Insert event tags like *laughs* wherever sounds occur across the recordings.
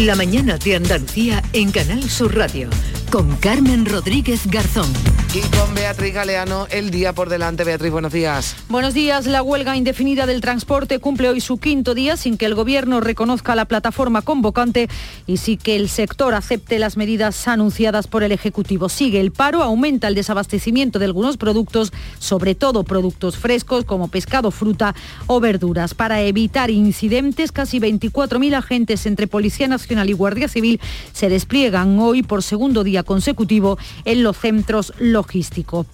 La mañana de Andalucía en Canal Sur Radio con Carmen Rodríguez Garzón. Y con Beatriz Galeano, el día por delante. Beatriz, buenos días. Buenos días. La huelga indefinida del transporte cumple hoy su quinto día sin que el Gobierno reconozca la plataforma convocante y sin que el sector acepte las medidas anunciadas por el Ejecutivo. Sigue el paro, aumenta el desabastecimiento de algunos productos, sobre todo productos frescos como pescado, fruta o verduras. Para evitar incidentes, casi 24.000 agentes entre Policía Nacional y Guardia Civil se despliegan hoy por segundo día consecutivo en los centros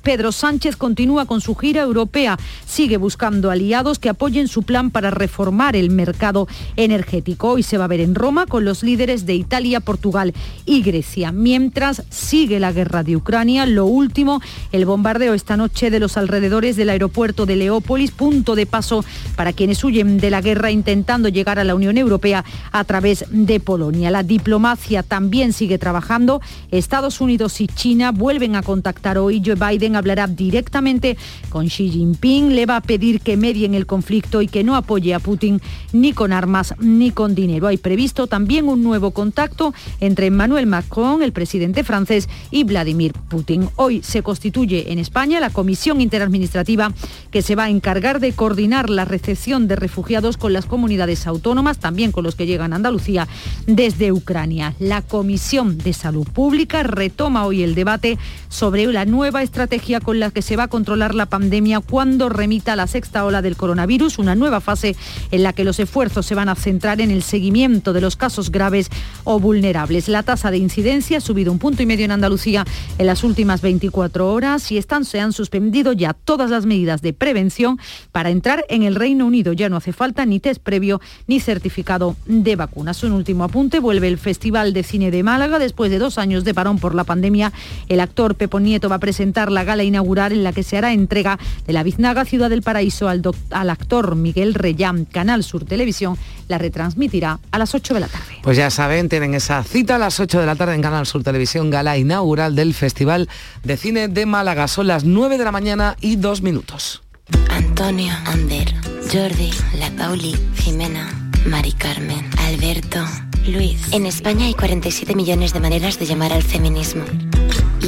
Pedro Sánchez continúa con su gira europea, sigue buscando aliados que apoyen su plan para reformar el mercado energético. Hoy se va a ver en Roma con los líderes de Italia, Portugal y Grecia. Mientras sigue la guerra de Ucrania, lo último, el bombardeo esta noche de los alrededores del aeropuerto de Leópolis, punto de paso para quienes huyen de la guerra intentando llegar a la Unión Europea a través de Polonia. La diplomacia también sigue trabajando. Estados Unidos y China vuelven a contactar hoy. Joe Biden hablará directamente con Xi Jinping, le va a pedir que medie en el conflicto y que no apoye a Putin ni con armas ni con dinero. Hay previsto también un nuevo contacto entre Emmanuel Macron, el presidente francés, y Vladimir Putin. Hoy se constituye en España la Comisión Interadministrativa que se va a encargar de coordinar la recepción de refugiados con las comunidades autónomas, también con los que llegan a Andalucía desde Ucrania. La Comisión de Salud Pública retoma hoy el debate sobre la nueva estrategia con la que se va a controlar la pandemia cuando remita la sexta ola del coronavirus, una nueva fase en la que los esfuerzos se van a centrar en el seguimiento de los casos graves o vulnerables. La tasa de incidencia ha subido un punto y medio en Andalucía en las últimas 24 horas y están, se han suspendido ya todas las medidas de prevención para entrar en el Reino Unido. Ya no hace falta ni test previo ni certificado de vacunas. Un último apunte, vuelve el Festival de Cine de Málaga después de dos años de parón por la pandemia. El actor Pepo Nieto va a presentar la gala inaugural en la que se hará entrega de la Biznaga Ciudad del Paraíso al, al actor Miguel Reyán. Canal Sur Televisión la retransmitirá a las 8 de la tarde. Pues ya saben, tienen esa cita a las 8 de la tarde en Canal Sur Televisión, gala inaugural del Festival de Cine de Málaga. Son las 9 de la mañana y dos minutos. Antonio, Ander, Jordi, La Pauli, Jimena, Mari Carmen, Alberto, Luis. En España hay 47 millones de maneras de llamar al feminismo.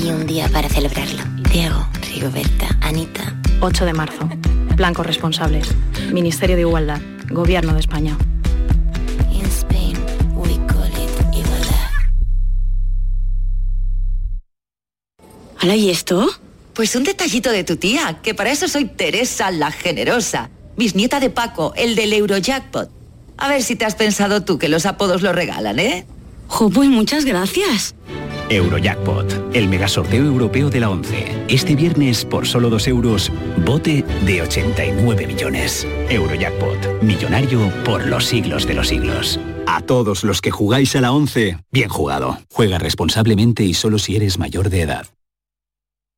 Y un día para celebrarlo. Diego, Rigoberta, Anita. 8 de marzo. Blancos responsables. Ministerio de Igualdad. Gobierno de España. In Spain, we call it igualdad. ¿Hala y esto? Pues un detallito de tu tía, que para eso soy Teresa la Generosa, bisnieta de Paco, el del Eurojackpot. A ver si te has pensado tú que los apodos lo regalan, ¿eh? Jo, pues muchas gracias. Eurojackpot, el megasorteo europeo de la 11. Este viernes, por solo 2 euros, bote de 89 millones. Eurojackpot, millonario por los siglos de los siglos. A todos los que jugáis a la 11, bien jugado. Juega responsablemente y solo si eres mayor de edad.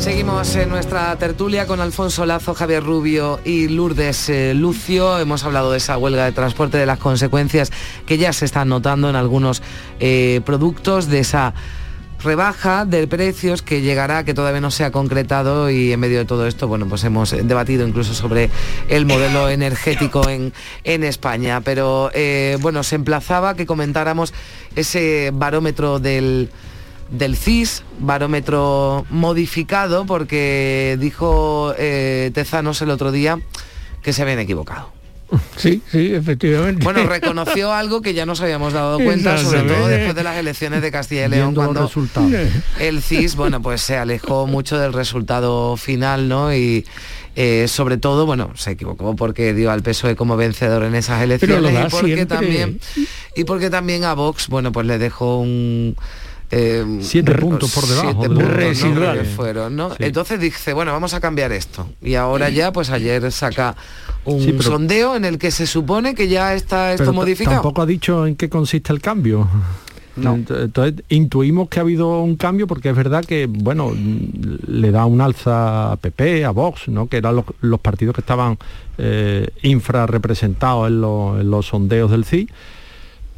Seguimos en nuestra tertulia con Alfonso Lazo, Javier Rubio y Lourdes eh, Lucio. Hemos hablado de esa huelga de transporte, de las consecuencias que ya se están notando en algunos eh, productos, de esa rebaja de precios que llegará, que todavía no se ha concretado y en medio de todo esto, bueno, pues hemos debatido incluso sobre el modelo *laughs* energético en, en España. Pero eh, bueno, se emplazaba que comentáramos ese barómetro del del CIS, barómetro modificado, porque dijo eh, Tezanos el otro día que se habían equivocado. *laughs* Sí, sí, efectivamente. Bueno, reconoció *laughs* algo que ya nos habíamos dado cuenta, sobre todo después de las elecciones de Castilla y León, cuando el CIS, bueno, pues se alejó mucho del resultado final, ¿no? Y eh, sobre todo, bueno, se equivocó porque dio al PSOE como vencedor en esas elecciones y porque también y porque también a Vox, bueno, pues le dejó un eh, siete puntos por debajo siete de puntos, ¿no? que fueron, ¿no? Sí. Entonces dice, bueno, vamos a cambiar esto. Y ahora ya, pues ayer saca un Sí, pero- sondeo en el que se supone que ya está esto Pero modificado. Tampoco ha dicho en qué consiste el cambio. Ent- Entonces intuimos que ha habido un cambio porque es verdad que bueno mm, le da un alza a PP, a Vox, ¿no? que eran los, los partidos que estaban eh, infrarrepresentados en, los- en los sondeos del CI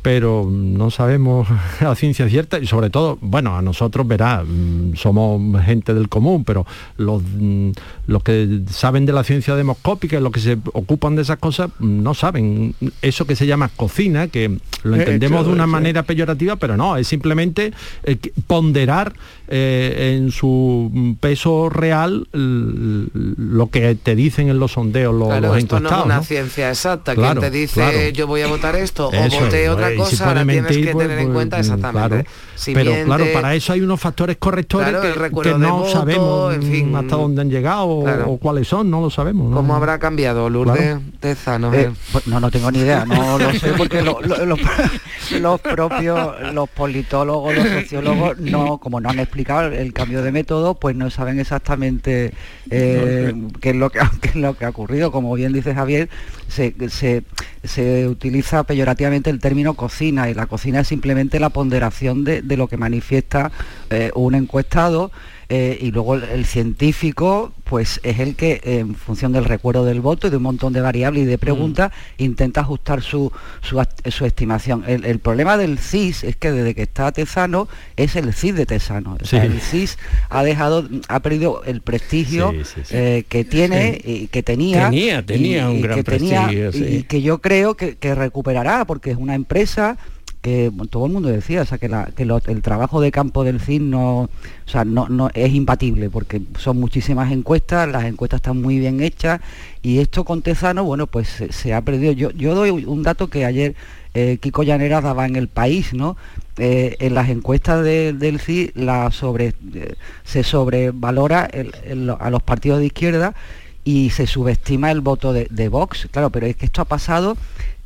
pero no sabemos *laughs* a ciencia cierta y sobre todo, bueno, a nosotros verá, mm, somos gente del común, pero los, mm, los que saben de la ciencia demoscópica y los que se ocupan de esas cosas mm, no saben eso que se llama cocina, que lo Eh, entendemos de una manera peyorativa, pero no, es simplemente eh, ponderar eh, en su peso real lo que te dicen en los sondeos los, Claro, los esto no es encuestados. una ¿no? ciencia exacta. Claro, Quien te dice claro. yo voy a votar esto o voté es, otra y si cosa, puede tienes que pues, tener en pues, cuenta mm, exactamente. claro. Si pero miente- claro, para eso hay unos factores correctores Claro, que- no voto, sabemos en fin. hasta dónde han llegado o- Claro. o, cuáles son, no lo sabemos. ¿no? ¿Cómo habrá cambiado, Lourdes Claro. Tezano? Eh, pues no, no tengo ni idea, no lo sé *laughs* porque lo- lo- los, *laughs* los propios, los politólogos, los sociólogos, no, como no han explicado el cambio de método, pues no saben exactamente eh, qué, es lo que, qué es lo que ha ocurrido. Como bien dice Javier, se, se- se utiliza peyorativamente el término cocina y la cocina es simplemente la ponderación de, de lo que manifiesta eh, un encuestado eh, y luego el, el científico pues es el que en función del recuerdo del voto y de un montón de variables y de preguntas intenta ajustar su, su, estimación. El, el problema del CIS es que desde que está Tesano es el CIS de Tesano. O sea, Sí. el CIS ha dejado, ha perdido el prestigio Sí, sí, sí. eh, que tiene y que tenía. Tenía, tenía un gran tenía, prestigio, y que yo creo que, que recuperará porque es una empresa que todo el mundo decía, o sea, que, el trabajo de campo del CIS no, o sea, no, no es imbatible, porque son muchísimas encuestas, las encuestas están muy bien hechas, y esto con Tezano, bueno, pues se, ha perdido. Yo, yo doy un dato que ayer eh, Kiko Llanera daba en el país, ¿no? Eh, en las encuestas de- del CIS la sobre, eh, se sobrevalora a los partidos de izquierda y se subestima el voto de Vox, claro, pero es que esto ha pasado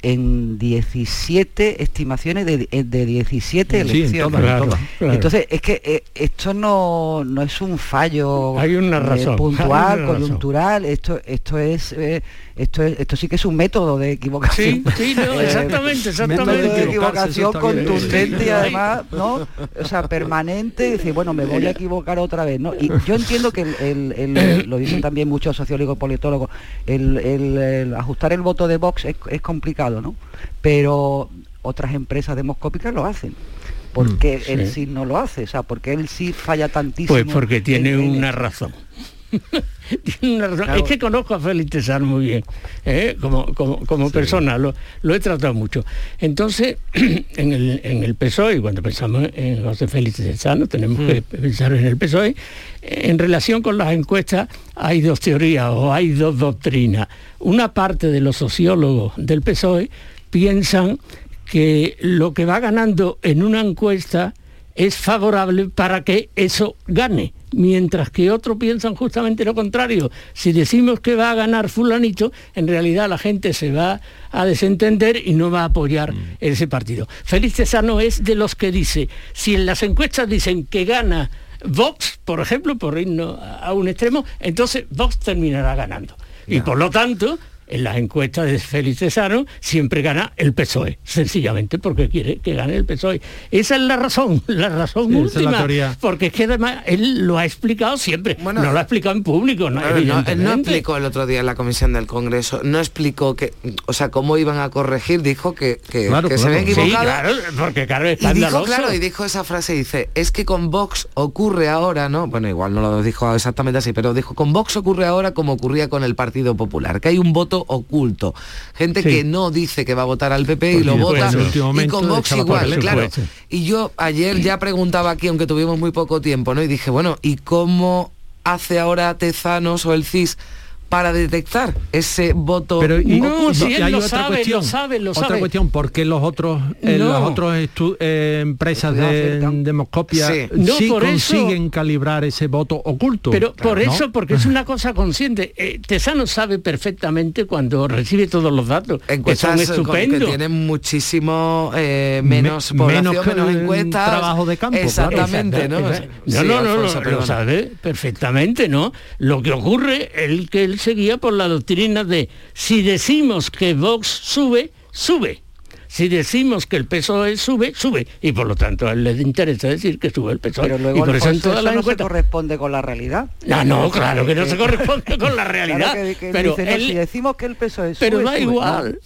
en 17 estimaciones de, de 17 Sí, en elecciones. todas, en todas. Claro. Entonces, es que eh, esto no, no es un fallo Hay una eh, razón, hay puntual, una razón. coyuntural, esto, esto es eh, esto es, esto sí que es un método de equivocación. Sí, sí, no, *laughs* Eh, exactamente, método de exactamente. equivocación contundente y además, ¿no? O sea, permanente, decir, bueno, me voy a equivocar otra vez, ¿no? Y yo entiendo que el, el- el- lo dicen también muchos sociólogos y politólogos, el, el- el ajustar el voto de Vox es, es complicado, ¿no? Pero otras empresas demoscópicas lo hacen. ¿Por qué Mm, él sí. sí no lo hace? O sea, porque él sí falla tantísimo. Pues porque tiene en- en una razón. *laughs* Tiene una razón. Claro. Es que conozco a Félix Tesano muy bien, ¿eh? como, como, como persona, lo, lo he tratado mucho. Entonces, *clears throat* en el, en el PSOE, cuando pensamos en José Félix Tesano, tenemos que pensar en el PSOE, en relación con las encuestas hay dos teorías o hay dos doctrinas. Una parte de los sociólogos del PSOE piensan que lo que va ganando en una encuesta es favorable para que eso gane, mientras que otros piensan justamente lo contrario. Si decimos que va a ganar fulanito, en realidad la gente se va a desentender y no va a apoyar ese partido. Félix Tesano es de los que dice, si en las encuestas dicen que gana Vox, por ejemplo, por irnos a un extremo, entonces Vox terminará ganando. Y por lo tanto, en las encuestas de Félix Cesaro siempre gana el PSOE, sencillamente porque quiere que gane el PSOE. Esa es la razón, la razón Sí, esa es la última. porque es que además él lo ha explicado siempre. Bueno, no lo ha explicado en público, no, no, él no explicó el otro día en la comisión del Congreso, no explicó que, o sea, cómo iban a corregir, dijo que, que, Claro, que se había Sí, equivocado. claro, porque claro, es Y dijo, claro, y dijo esa frase, dice, es que con Vox ocurre ahora, ¿no? Bueno, igual no lo dijo exactamente así, pero dijo, con Vox ocurre ahora como ocurría con el Partido Popular, que hay un voto oculto. Gente Sí. que no dice que va a votar al PP y Porque lo después, vota, y con Vox igual, claro. Y yo ayer ya preguntaba aquí, aunque tuvimos muy poco tiempo, ¿no? Y dije, bueno, ¿y cómo hace ahora Tezanos o el CIS para detectar ese voto Pero y, No, si él hay lo otra sabe, cuestión, lo sabe, lo otra sabe. cuestión, ¿por qué los otros, eh, No. las otras eh, empresas de, de Moscopia Sí. sí, No, por eso- consiguen calibrar ese voto oculto? Pero por ¿no? eso, porque es una cosa consciente. Eh, Tesano sabe perfectamente cuando recibe todos los datos, que son encuestas con- que estupendos. tienen muchísimo eh, menos Me- población, menos menos, que en encuestas. trabajo de campo, claro. Exactamente, ¿no? Sí, No, no, no, lo- sabe perfectamente, ¿no? Lo que ocurre es que él seguía por la doctrina de si decimos que Vox sube, sube. Si decimos que el PSOE sube, sube. Y por lo tanto a él le interesa decir que sube el PSOE. Pero y luego por eso en eso no se corresponde con la realidad. Ah, no, claro que no se *laughs* corresponde con la realidad. Claro que- que pero no, él- si decimos que el PSOE sube, pero da sube. igual. No.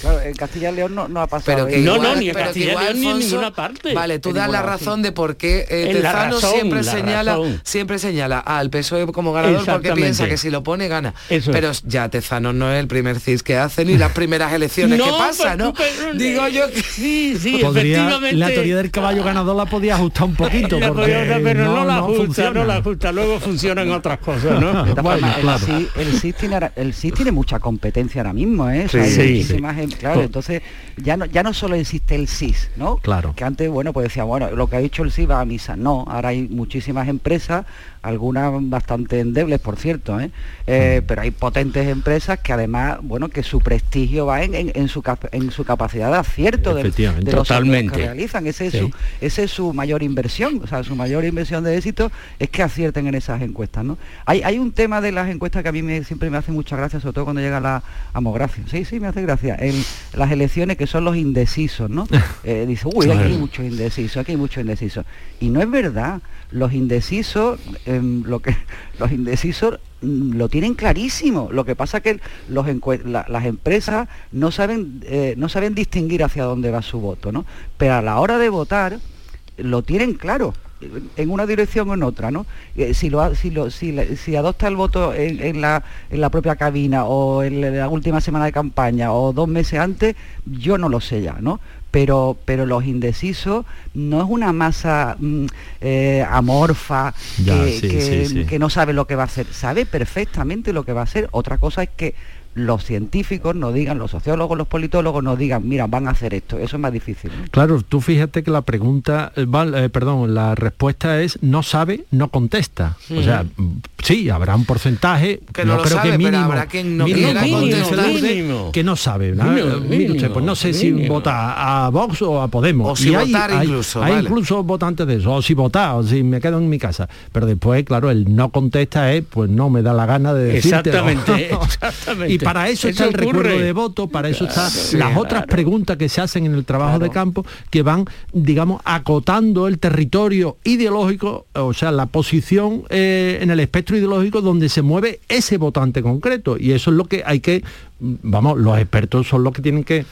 Claro, en Castilla y León no, no ha pasado Pero que. No, igual- no, ni en pero que Castilla y igual, León ni en Alfonso, ninguna parte. Vale, tú das la razón de por qué eh, Tezano razón, siempre la señala, razón. siempre señala al PSOE como ganador porque piensa que si lo pone gana. Eso es. pero ya Tezano no es el primer CIS que hace ni las primeras elecciones *laughs* que pasa, pero- ¿no? pero- Digo yo que Sí, sí, Podría- efectivamente. la teoría del caballo ganador la podía ajustar un poquito, La porque podía- pero no, la ajusta, funciona. no la ajusta, luego funcionan *laughs* otras cosas, ¿no? Bueno, formas, el claro. CIS el CIS tiene, ahora- el CIS tiene mucha competencia ahora mismo, ¿eh? Sí, sí, claro, entonces ya no, ya no solo existe el CIS, ¿no? Claro. Que antes, bueno, pues decía, bueno, lo que ha dicho el CIS va a misa. No, ahora hay muchísimas empresas, algunas bastante endebles, por cierto, ¿eh? Eh, pero hay potentes empresas que además, bueno, que su prestigio va en, en- en su, cap- en su capacidad de acierto Efectivamente. de los Totalmente. que realizan. Ese es, Sí. su, ese es su mayor inversión, o sea, su mayor inversión de éxito es que acierten en esas encuestas, ¿no? Hay, hay un tema de las encuestas que a mí me, siempre me hace mucha gracia, sobre todo cuando llega la amografía. Sí, sí, me hace gracia. En las elecciones que son los indecisos, ¿no? *laughs* Eh, dice, uy, aquí hay muchos indecisos, aquí hay muchos indecisos. Y no es verdad. Los indecisos, em, lo que *laughs* los indecisos mm, lo tienen clarísimo. Lo que pasa que los la- las empresas no saben, eh, no saben distinguir hacia dónde va su voto, ¿no? Pero a la hora de votar lo tienen claro en una dirección o en otra, ¿no? Eh, Si, lo, si, lo- si adopta el voto en, en la, en la propia cabina o en la última semana de campaña o dos meses antes, yo no lo sé ya, ¿no? Pero, pero los indecisos no es una masa mm, eh, amorfa Ya, que, sí, que- sí, sí. que no sabe lo que va a hacer, sabe perfectamente lo que va a hacer. Otra cosa es que los científicos nos digan, los sociólogos, los politólogos nos digan, mira, van a hacer esto. Eso es más difícil. ¿no? Claro, tú fíjate que la pregunta, eh, eh, perdón, la respuesta es no sabe, no contesta. O sea, mm, sí, habrá un porcentaje, Que yo no lo creo sabe, que pero mínimo, habrá quien no mínimo, Mínimo. que sabe. ¿no? Mínimo, Eh, pues no sé si vota a Vox o a Podemos. O si Y hay, votar hay- incluso, Hay vale. incluso votantes de eso, o si votar, o si me quedo en mi casa. Pero después, claro, el no contesta es, pues no me da la gana de decirte. Exactamente, *laughs* exactamente. Y para eso, está el recuerdo de voto, para eso están las claro. otras preguntas que se hacen en el trabajo de campo que van, digamos, acotando el territorio ideológico, o sea, la posición eh, en el espectro ideológico donde se mueve ese votante concreto. Y eso es lo que hay que, vamos, los expertos son los que tienen que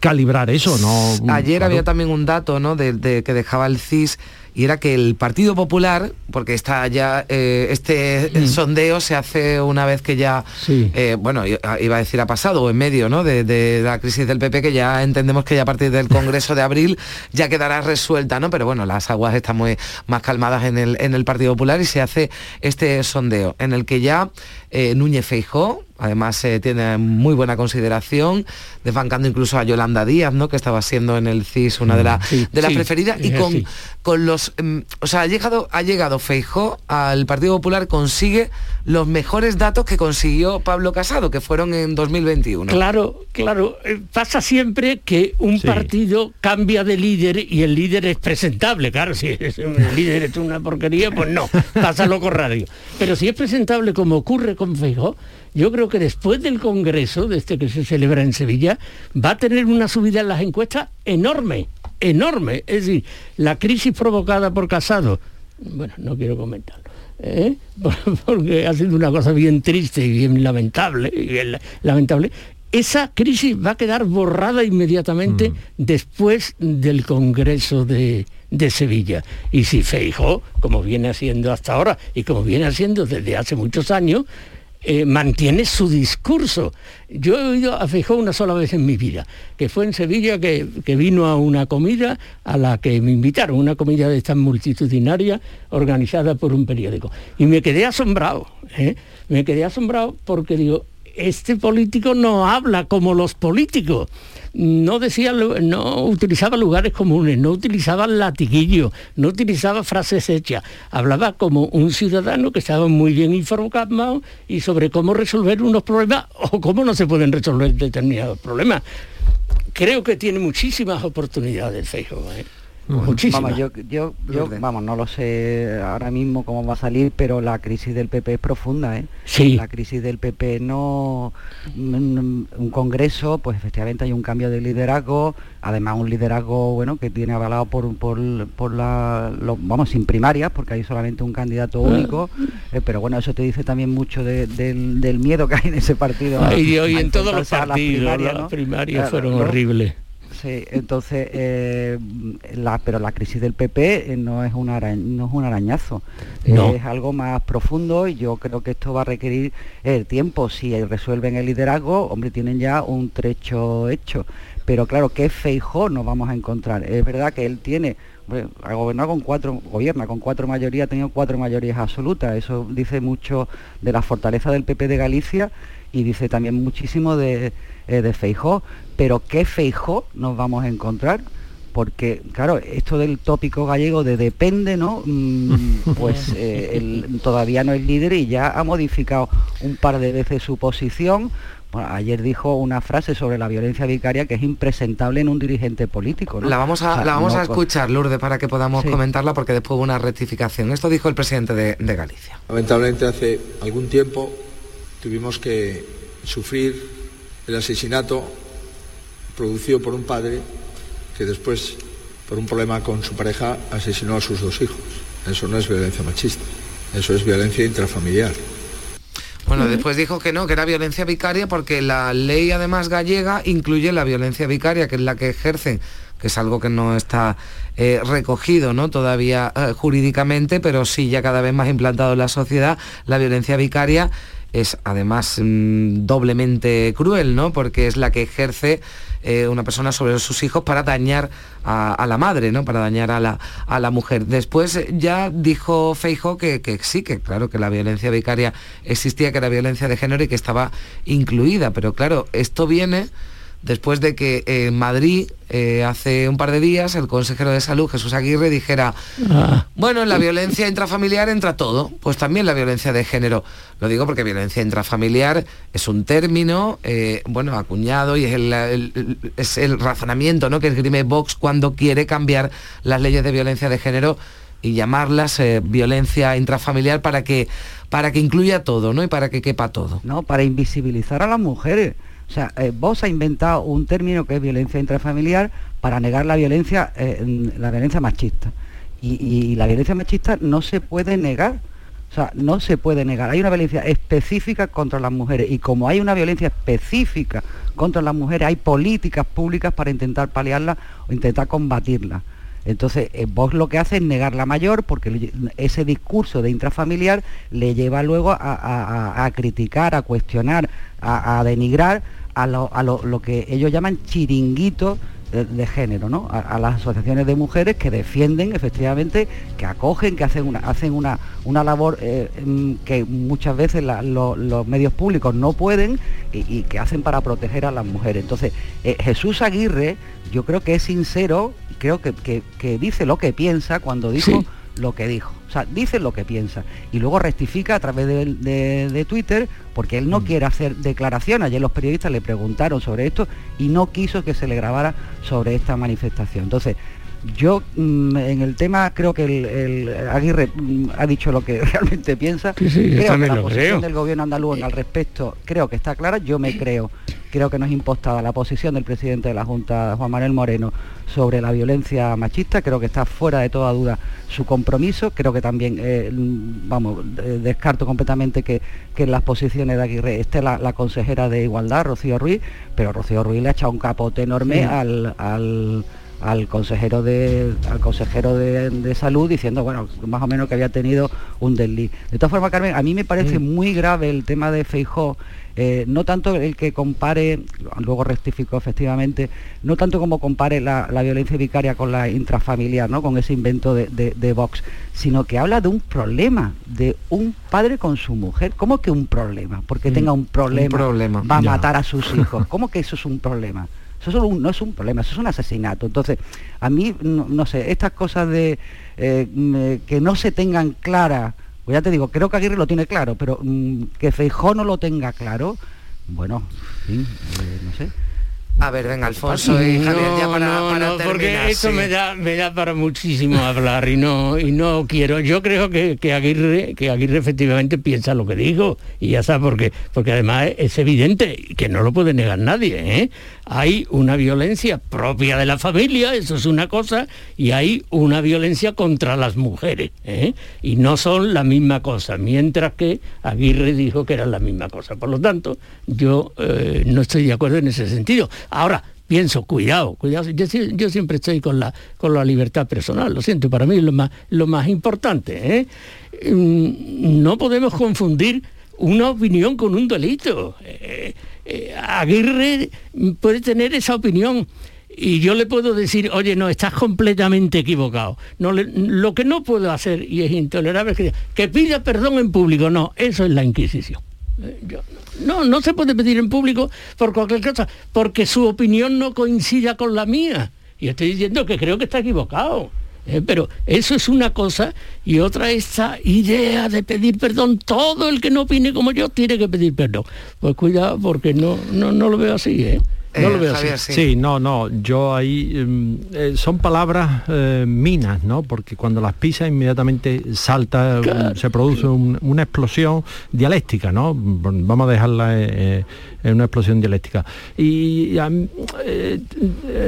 calibrar eso, ¿no? Ayer Claro. había también un dato ¿no? de, de que dejaba el CIS y era que el Partido Popular, porque está ya eh, este sondeo se hace una vez que ya, Sí. eh, bueno, iba a decir ha pasado o en medio ¿no? de, de la crisis del PP, que ya entendemos que ya a partir del Congreso de abril ya quedará resuelta, ¿no? Pero bueno, las aguas están muy más calmadas en el, en el Partido Popular y se hace este sondeo en el que ya eh, Núñez Feijó, además eh, tiene muy buena consideración, desbancando incluso a Yolanda Díaz, ¿no? que estaba siendo en el CIS una de, la- Sí, de las sí, preferidas, y con, con los... mm, o sea, ha llegado, ha llegado Feijó al Partido Popular, consigue los mejores datos que consiguió Pablo Casado, que fueron en 2021. Claro, claro. eh, Pasa siempre que un Sí. partido cambia de líder y el líder es presentable. Claro, si es- el *laughs* líder es una porquería, pues no, pasa lo contrario. Pero si es presentable como ocurre con Feijóo, yo creo que después del Congreso, de este que se celebra en Sevilla, va a tener una subida en las encuestas enorme, enorme. Es decir, la crisis provocada por Casado, bueno, no quiero comentarlo. ¿eh? *laughs* porque ha sido una cosa bien triste y bien lamentable, y bien lamentable. Esa crisis va a quedar borrada inmediatamente después del Congreso de, de Sevilla. Y si Feijóo, como viene haciendo hasta ahora y como viene haciendo desde hace muchos años, eh, mantiene su discurso. Yo he oído a Feijó una sola vez en mi vida, que fue en Sevilla que, vino a una comida a la que me invitaron, una comida de esta multitudinaria organizada por un periódico. Y me quedé asombrado, ¿eh? me quedé asombrado porque digo, este político no habla como los políticos no decía, no utilizaba lugares comunes, no utilizaba latiguillo, no utilizaba frases hechas, hablaba como un ciudadano que estaba muy bien informado y sobre cómo resolver unos problemas o cómo no se pueden resolver determinados problemas. Creo que tiene muchísimas oportunidades. ¿eh? Vamos, yo, yo, vamos, no lo sé ahora mismo cómo va a salir, pero la crisis del PP es profunda, ¿eh? Sí. La crisis del PP no... Un congreso, pues efectivamente hay un cambio de liderazgo, además un liderazgo, bueno, que tiene avalado por, por, la... vamos, sin primarias, porque hay solamente un candidato ah. único, eh, pero bueno, eso te dice también mucho del, miedo que hay en ese partido. y hoy en todos los partidos, las primarias, fueron horribles. Sí, entonces, eh, la, pero la crisis del PP eh, no es, una no es un arañazo, es algo más profundo y yo creo que esto va a requerir el tiempo. Si resuelven el liderazgo, hombre, tienen ya un trecho hecho. Pero claro, ¿qué feijó nos vamos a encontrar? Es verdad que él tiene ha gobernado con cuatro, gobierna con cuatro mayorías, ha tenido cuatro mayorías absolutas. Eso dice mucho de la fortaleza del PP de Galicia y dice también muchísimo de, eh, de Feijó, pero ¿qué Feijó nos vamos a encontrar? Porque, claro, esto del tópico gallego de depende, ¿no? Mm, *laughs* pues eh, todavía no es líder y ya ha modificado un par de veces su posición. ayer dijo una frase sobre la violencia vicaria que es impresentable en un dirigente político. La vamos a, la vamos a escuchar, Lourdes, para que podamos comentarla, porque después hubo una rectificación. Esto dijo el presidente de, de Galicia. Lamentablemente hace algún tiempo tuvimos que sufrir el asesinato producido por un padre que después, por un problema con su pareja, asesinó a sus dos hijos. Eso no es violencia machista, eso es violencia intrafamiliar. Bueno, después dijo que no, que era violencia vicaria porque la ley además gallega incluye la violencia vicaria, que es la que ejercen, que es algo que no está eh, recogido ¿no? todavía eh, jurídicamente, pero sí ya cada vez más implantado en la sociedad, la violencia vicaria es además mm, doblemente cruel, ¿no? Porque es la que ejerce eh, una persona sobre sus hijos para dañar a, la madre, ¿no? Para dañar a la, a la mujer. Después ya dijo Feijo que, que, sí, que claro que la violencia vicaria existía, que era violencia de género y que estaba incluida. Pero claro, esto viene después de que en Madrid eh, hace un par de días el consejero de salud Jesús Aguirre dijera, ah. bueno, en la violencia intrafamiliar entra todo, pues también la violencia de género. Lo digo porque violencia intrafamiliar es un término, eh, bueno, acuñado y es el, es el razonamiento ¿no? que esgrime Vox cuando quiere cambiar las leyes de violencia de género y llamarlas eh, violencia intrafamiliar para que, para que incluya todo, ¿no? Y para que quepa todo. No, para invisibilizar a las mujeres. O sea, eh, vos ha inventado un término que es violencia intrafamiliar para negar la violencia, eh, la violencia machista. Y, la violencia machista no se puede negar. O sea, no se puede negar. Hay una violencia específica contra las mujeres y como hay una violencia específica contra las mujeres, hay políticas públicas para intentar paliarla o intentar combatirla. Entonces, eh, vos lo que hace es negar la mayor porque ese discurso de intrafamiliar le lleva luego a, criticar, a cuestionar, a denigrar a lo, que ellos llaman chiringuitos de, género, ¿no? A, las asociaciones de mujeres que defienden efectivamente, que acogen, que hacen una, hacen una, una labor eh, mm, que muchas veces los medios públicos no pueden y, que hacen para proteger a las mujeres. Entonces, eh, Jesús Aguirre, yo creo que es sincero, creo que, dice lo que piensa cuando dijo lo que dijo. O sea, dice lo que piensa y luego rectifica a través de, Twitter porque él no mm. quiere hacer declaración. Ayer los periodistas le preguntaron sobre esto y no quiso que se le grabara sobre esta manifestación. Entonces, yo mm, en el tema creo que el, Aguirre mm, ha dicho lo que *laughs* realmente piensa. creo que la posición del gobierno andaluz al respecto creo que está clara. Yo me creo, creo que no es impostada la posición del presidente de la Junta, Juan Manuel Moreno, sobre la violencia machista. Creo que está fuera de toda duda su compromiso. Creo que también, eh, vamos, descarto completamente que, en las posiciones de Aguirre esté la, consejera de Igualdad, Rocío Ruiz, pero Rocío Ruiz le ha echado un capote enorme al al consejero de al consejero de, salud diciendo bueno más o menos que había tenido un desliz de todas formas Carmen a mí me parece mm. muy grave el tema de Feijó eh, no tanto el que compare, luego rectificó efectivamente, no tanto como compare la, violencia vicaria con la intrafamiliar, ¿no? con ese invento de, Vox, sino que habla de un problema, de un padre con su mujer. ¿Cómo que un problema? Porque mm, tenga un problema, va a matar a sus hijos. *laughs* ¿Cómo que eso es un problema? Eso no es un problema, eso es un asesinato. Entonces, a mí, no, sé, estas cosas de eh, que no se tengan claras pues ya te digo, creo que Aguirre lo tiene claro, pero mm, que Feijó no lo tenga claro, bueno, sí, eh, no sé. A ver, venga, Alfonso y Javier, ya para, no, no, porque esto me da me da para muchísimo hablar y no y no quiero. Yo creo que, Aguirre que Aguirre efectivamente piensa lo que digo y ya está porque porque además es evidente que no lo puede negar nadie. ¿eh? Hay una violencia propia de la familia, eso es una cosa, y hay una violencia contra las mujeres ¿eh? y no son la misma cosa. Mientras que Aguirre dijo que eran la misma cosa. Por lo tanto, yo eh, no estoy de acuerdo en ese sentido. Ahora, pienso, cuidado, cuidado, yo, siempre estoy con la, con la libertad personal, lo siento, para mí es lo más, lo más importante. ¿eh? Mm, no podemos confundir una opinión con un delito. Eh, eh, Aguirre puede tener esa opinión y yo le puedo decir, oye, no, estás completamente equivocado. Lo que no puedo hacer, y es intolerable, es que pida perdón en público. No, eso es la Inquisición. No, no se puede pedir en público por cualquier cosa, porque su opinión no coincida con la mía. Y estoy diciendo que creo que está equivocado. ¿eh? pero eso es una cosa y otra esta idea de pedir perdón. Todo el que no opine como yo tiene que pedir perdón. Pues cuidado porque no, no, no lo veo así. ¿eh? No lo veo así. Sí. no, no, yo ahí em, eh, son palabras eh, minas, ¿no? Porque cuando las pisa inmediatamente salta, em, se produce una explosión dialéctica, ¿no? Vamos a dejarla eh, en una explosión dialéctica. Y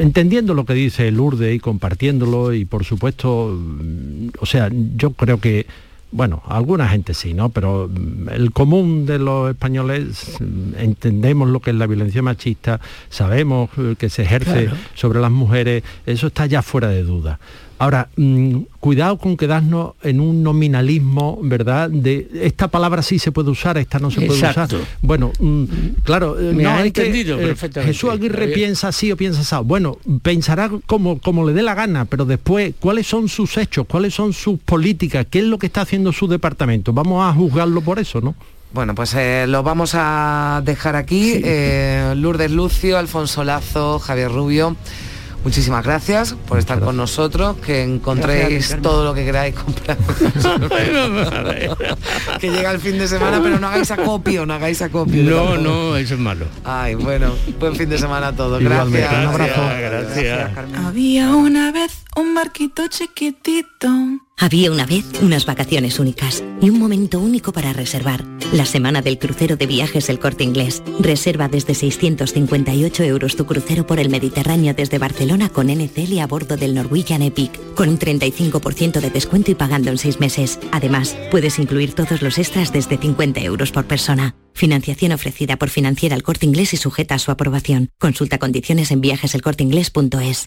entendiendo lo que dice Lourdes y compartiéndolo y por supuesto, o sea, yo creo que bueno, alguna gente sí, ¿no? Pero mm, el común de los españoles mm, entendemos lo que es la violencia machista, sabemos eh, que se ejerce sobre las mujeres, eso está ya fuera de duda. Ahora, mm, cuidado con quedarnos en un nominalismo, ¿verdad? De esta palabra sí se puede usar, esta no se puede usar. Bueno, mm, claro, eh, Me no ha entendido eh, Jesús Aguirre piensa así o piensa así. Bueno, pensará como, como le dé la gana, pero después, ¿cuáles son sus hechos? ¿Cuáles son sus políticas? ¿Qué es lo que está haciendo su departamento? Vamos a juzgarlo por eso, ¿no? Bueno, pues eh, lo vamos a dejar aquí. Lourdes Lucio, Alfonso Lazo, Javier Rubio. Muchísimas gracias por estar con nosotros, que encontréis todo lo que queráis comprar. *laughs* que llega el fin de semana, pero no hagáis acopio, no hagáis acopio. No, no, eso es malo. Ay, bueno, buen fin de semana a todos. Gracias. Un abrazo. Gracias. Había una vez un barquito chiquitito había una vez unas vacaciones únicas y un momento único para reservar. La semana del crucero de viajes El Corte Inglés. Reserva desde 658 euros tu crucero por el Mediterráneo desde Barcelona con NCL a bordo del Norwegian Epic, con un 35% de descuento y pagando en seis meses. Además, puedes incluir todos los extras desde 50 euros por persona. Financiación ofrecida por Financiera El Corte Inglés y sujeta a su aprobación. Consulta condiciones en viajeselcorteinglés.es.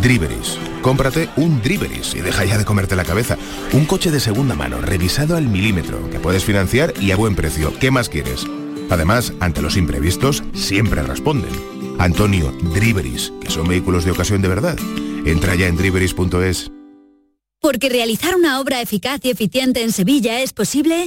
Driveris. Cómprate un Driveris y deja ya de comerte la cabeza. Un coche de segunda mano, revisado al milímetro, que puedes financiar y a buen precio. ¿Qué más quieres? Además, ante los imprevistos, siempre responden. Antonio, Driveris, que son vehículos de ocasión de verdad. Entra ya en driveris.es. Porque realizar una obra eficaz y eficiente en Sevilla es posible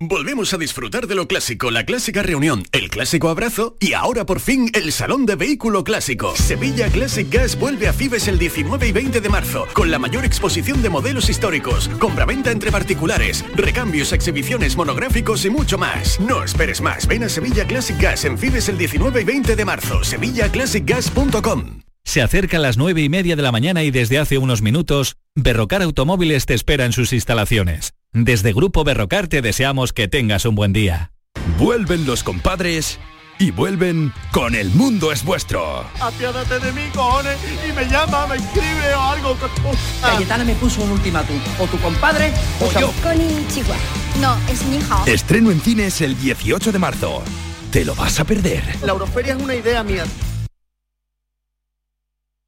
Volvemos a disfrutar de lo clásico, la clásica reunión, el clásico abrazo y ahora por fin el Salón de Vehículo Clásico. Sevilla Classic Gas vuelve a Fibes el 19 y 20 de marzo con la mayor exposición de modelos históricos, compraventa entre particulares, recambios, exhibiciones, monográficos y mucho más. No esperes más, ven a Sevilla Classic Gas en Fibes el 19 y 20 de marzo, sevillaclassicgas.com. Se acercan las nueve y media de la mañana y desde hace unos minutos, Berrocar Automóviles te espera en sus instalaciones. Desde Grupo Berrocar te deseamos que tengas un buen día. Vuelven los compadres y vuelven con El Mundo es Vuestro. Apiádate de mí, cojones, y me llama, me escribe o algo. Cayetana me puso un ultimátum. O tu compadre o yo. Chihuahua. No, es mi hija. Estreno en cines el 18 de marzo. Te lo vas a perder. La Euroferia es una idea mía.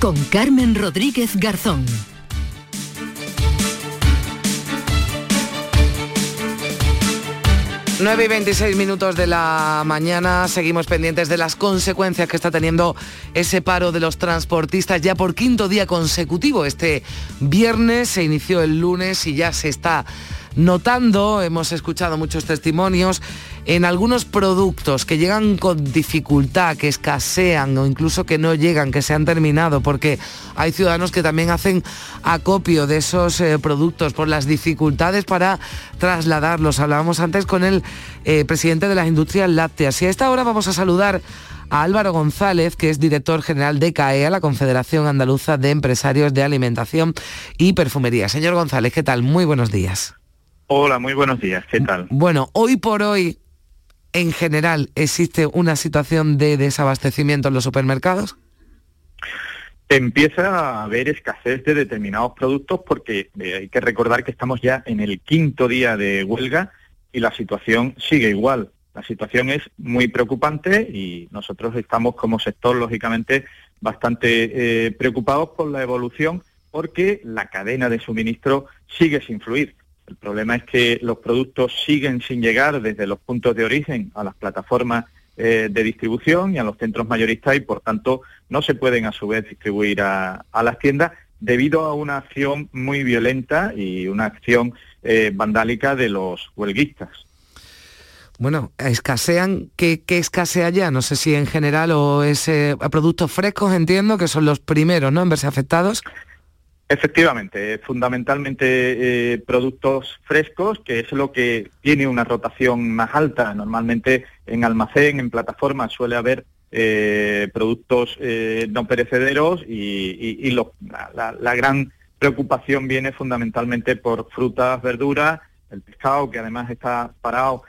con Carmen Rodríguez Garzón. Nueve y 26 minutos de la mañana, seguimos pendientes de las consecuencias que está teniendo ese paro de los transportistas ya por quinto día consecutivo. Este viernes se inició el lunes y ya se está notando, hemos escuchado muchos testimonios, en algunos productos que llegan con dificultad, que escasean o incluso que no llegan, que se han terminado, porque hay ciudadanos que también hacen acopio de esos eh, productos por las dificultades para trasladarlos. Hablábamos antes con el eh, presidente de las industrias lácteas y a esta hora vamos a saludar a Álvaro González, que es director general de CAEA, la Confederación Andaluza de Empresarios de Alimentación y Perfumería. Señor González, ¿qué tal? Muy buenos días. Hola, muy buenos días. ¿Qué tal? Bueno, hoy por hoy, en general, ¿existe una situación de desabastecimiento en los supermercados? Empieza a haber escasez de determinados productos porque eh, hay que recordar que estamos ya en el quinto día de huelga y la situación sigue igual. La situación es muy preocupante y nosotros estamos como sector, lógicamente, bastante eh, preocupados por la evolución porque la cadena de suministro sigue sin fluir. El problema es que los productos siguen sin llegar desde los puntos de origen a las plataformas eh, de distribución y a los centros mayoristas y por tanto no se pueden a su vez distribuir a, las tiendas debido a una acción muy violenta y una acción eh, vandálica de los huelguistas. Bueno, escasean, ¿qué, escasea ya? No sé si en general o es productos frescos, entiendo, que son los primeros ¿no? en verse afectados. Efectivamente, fundamentalmente eh, productos frescos, que es lo que tiene una rotación más alta. Normalmente en almacén, en plataforma, suele haber eh, productos eh, no perecederos y, la, gran preocupación viene fundamentalmente por frutas, verduras, el pescado, que además está parado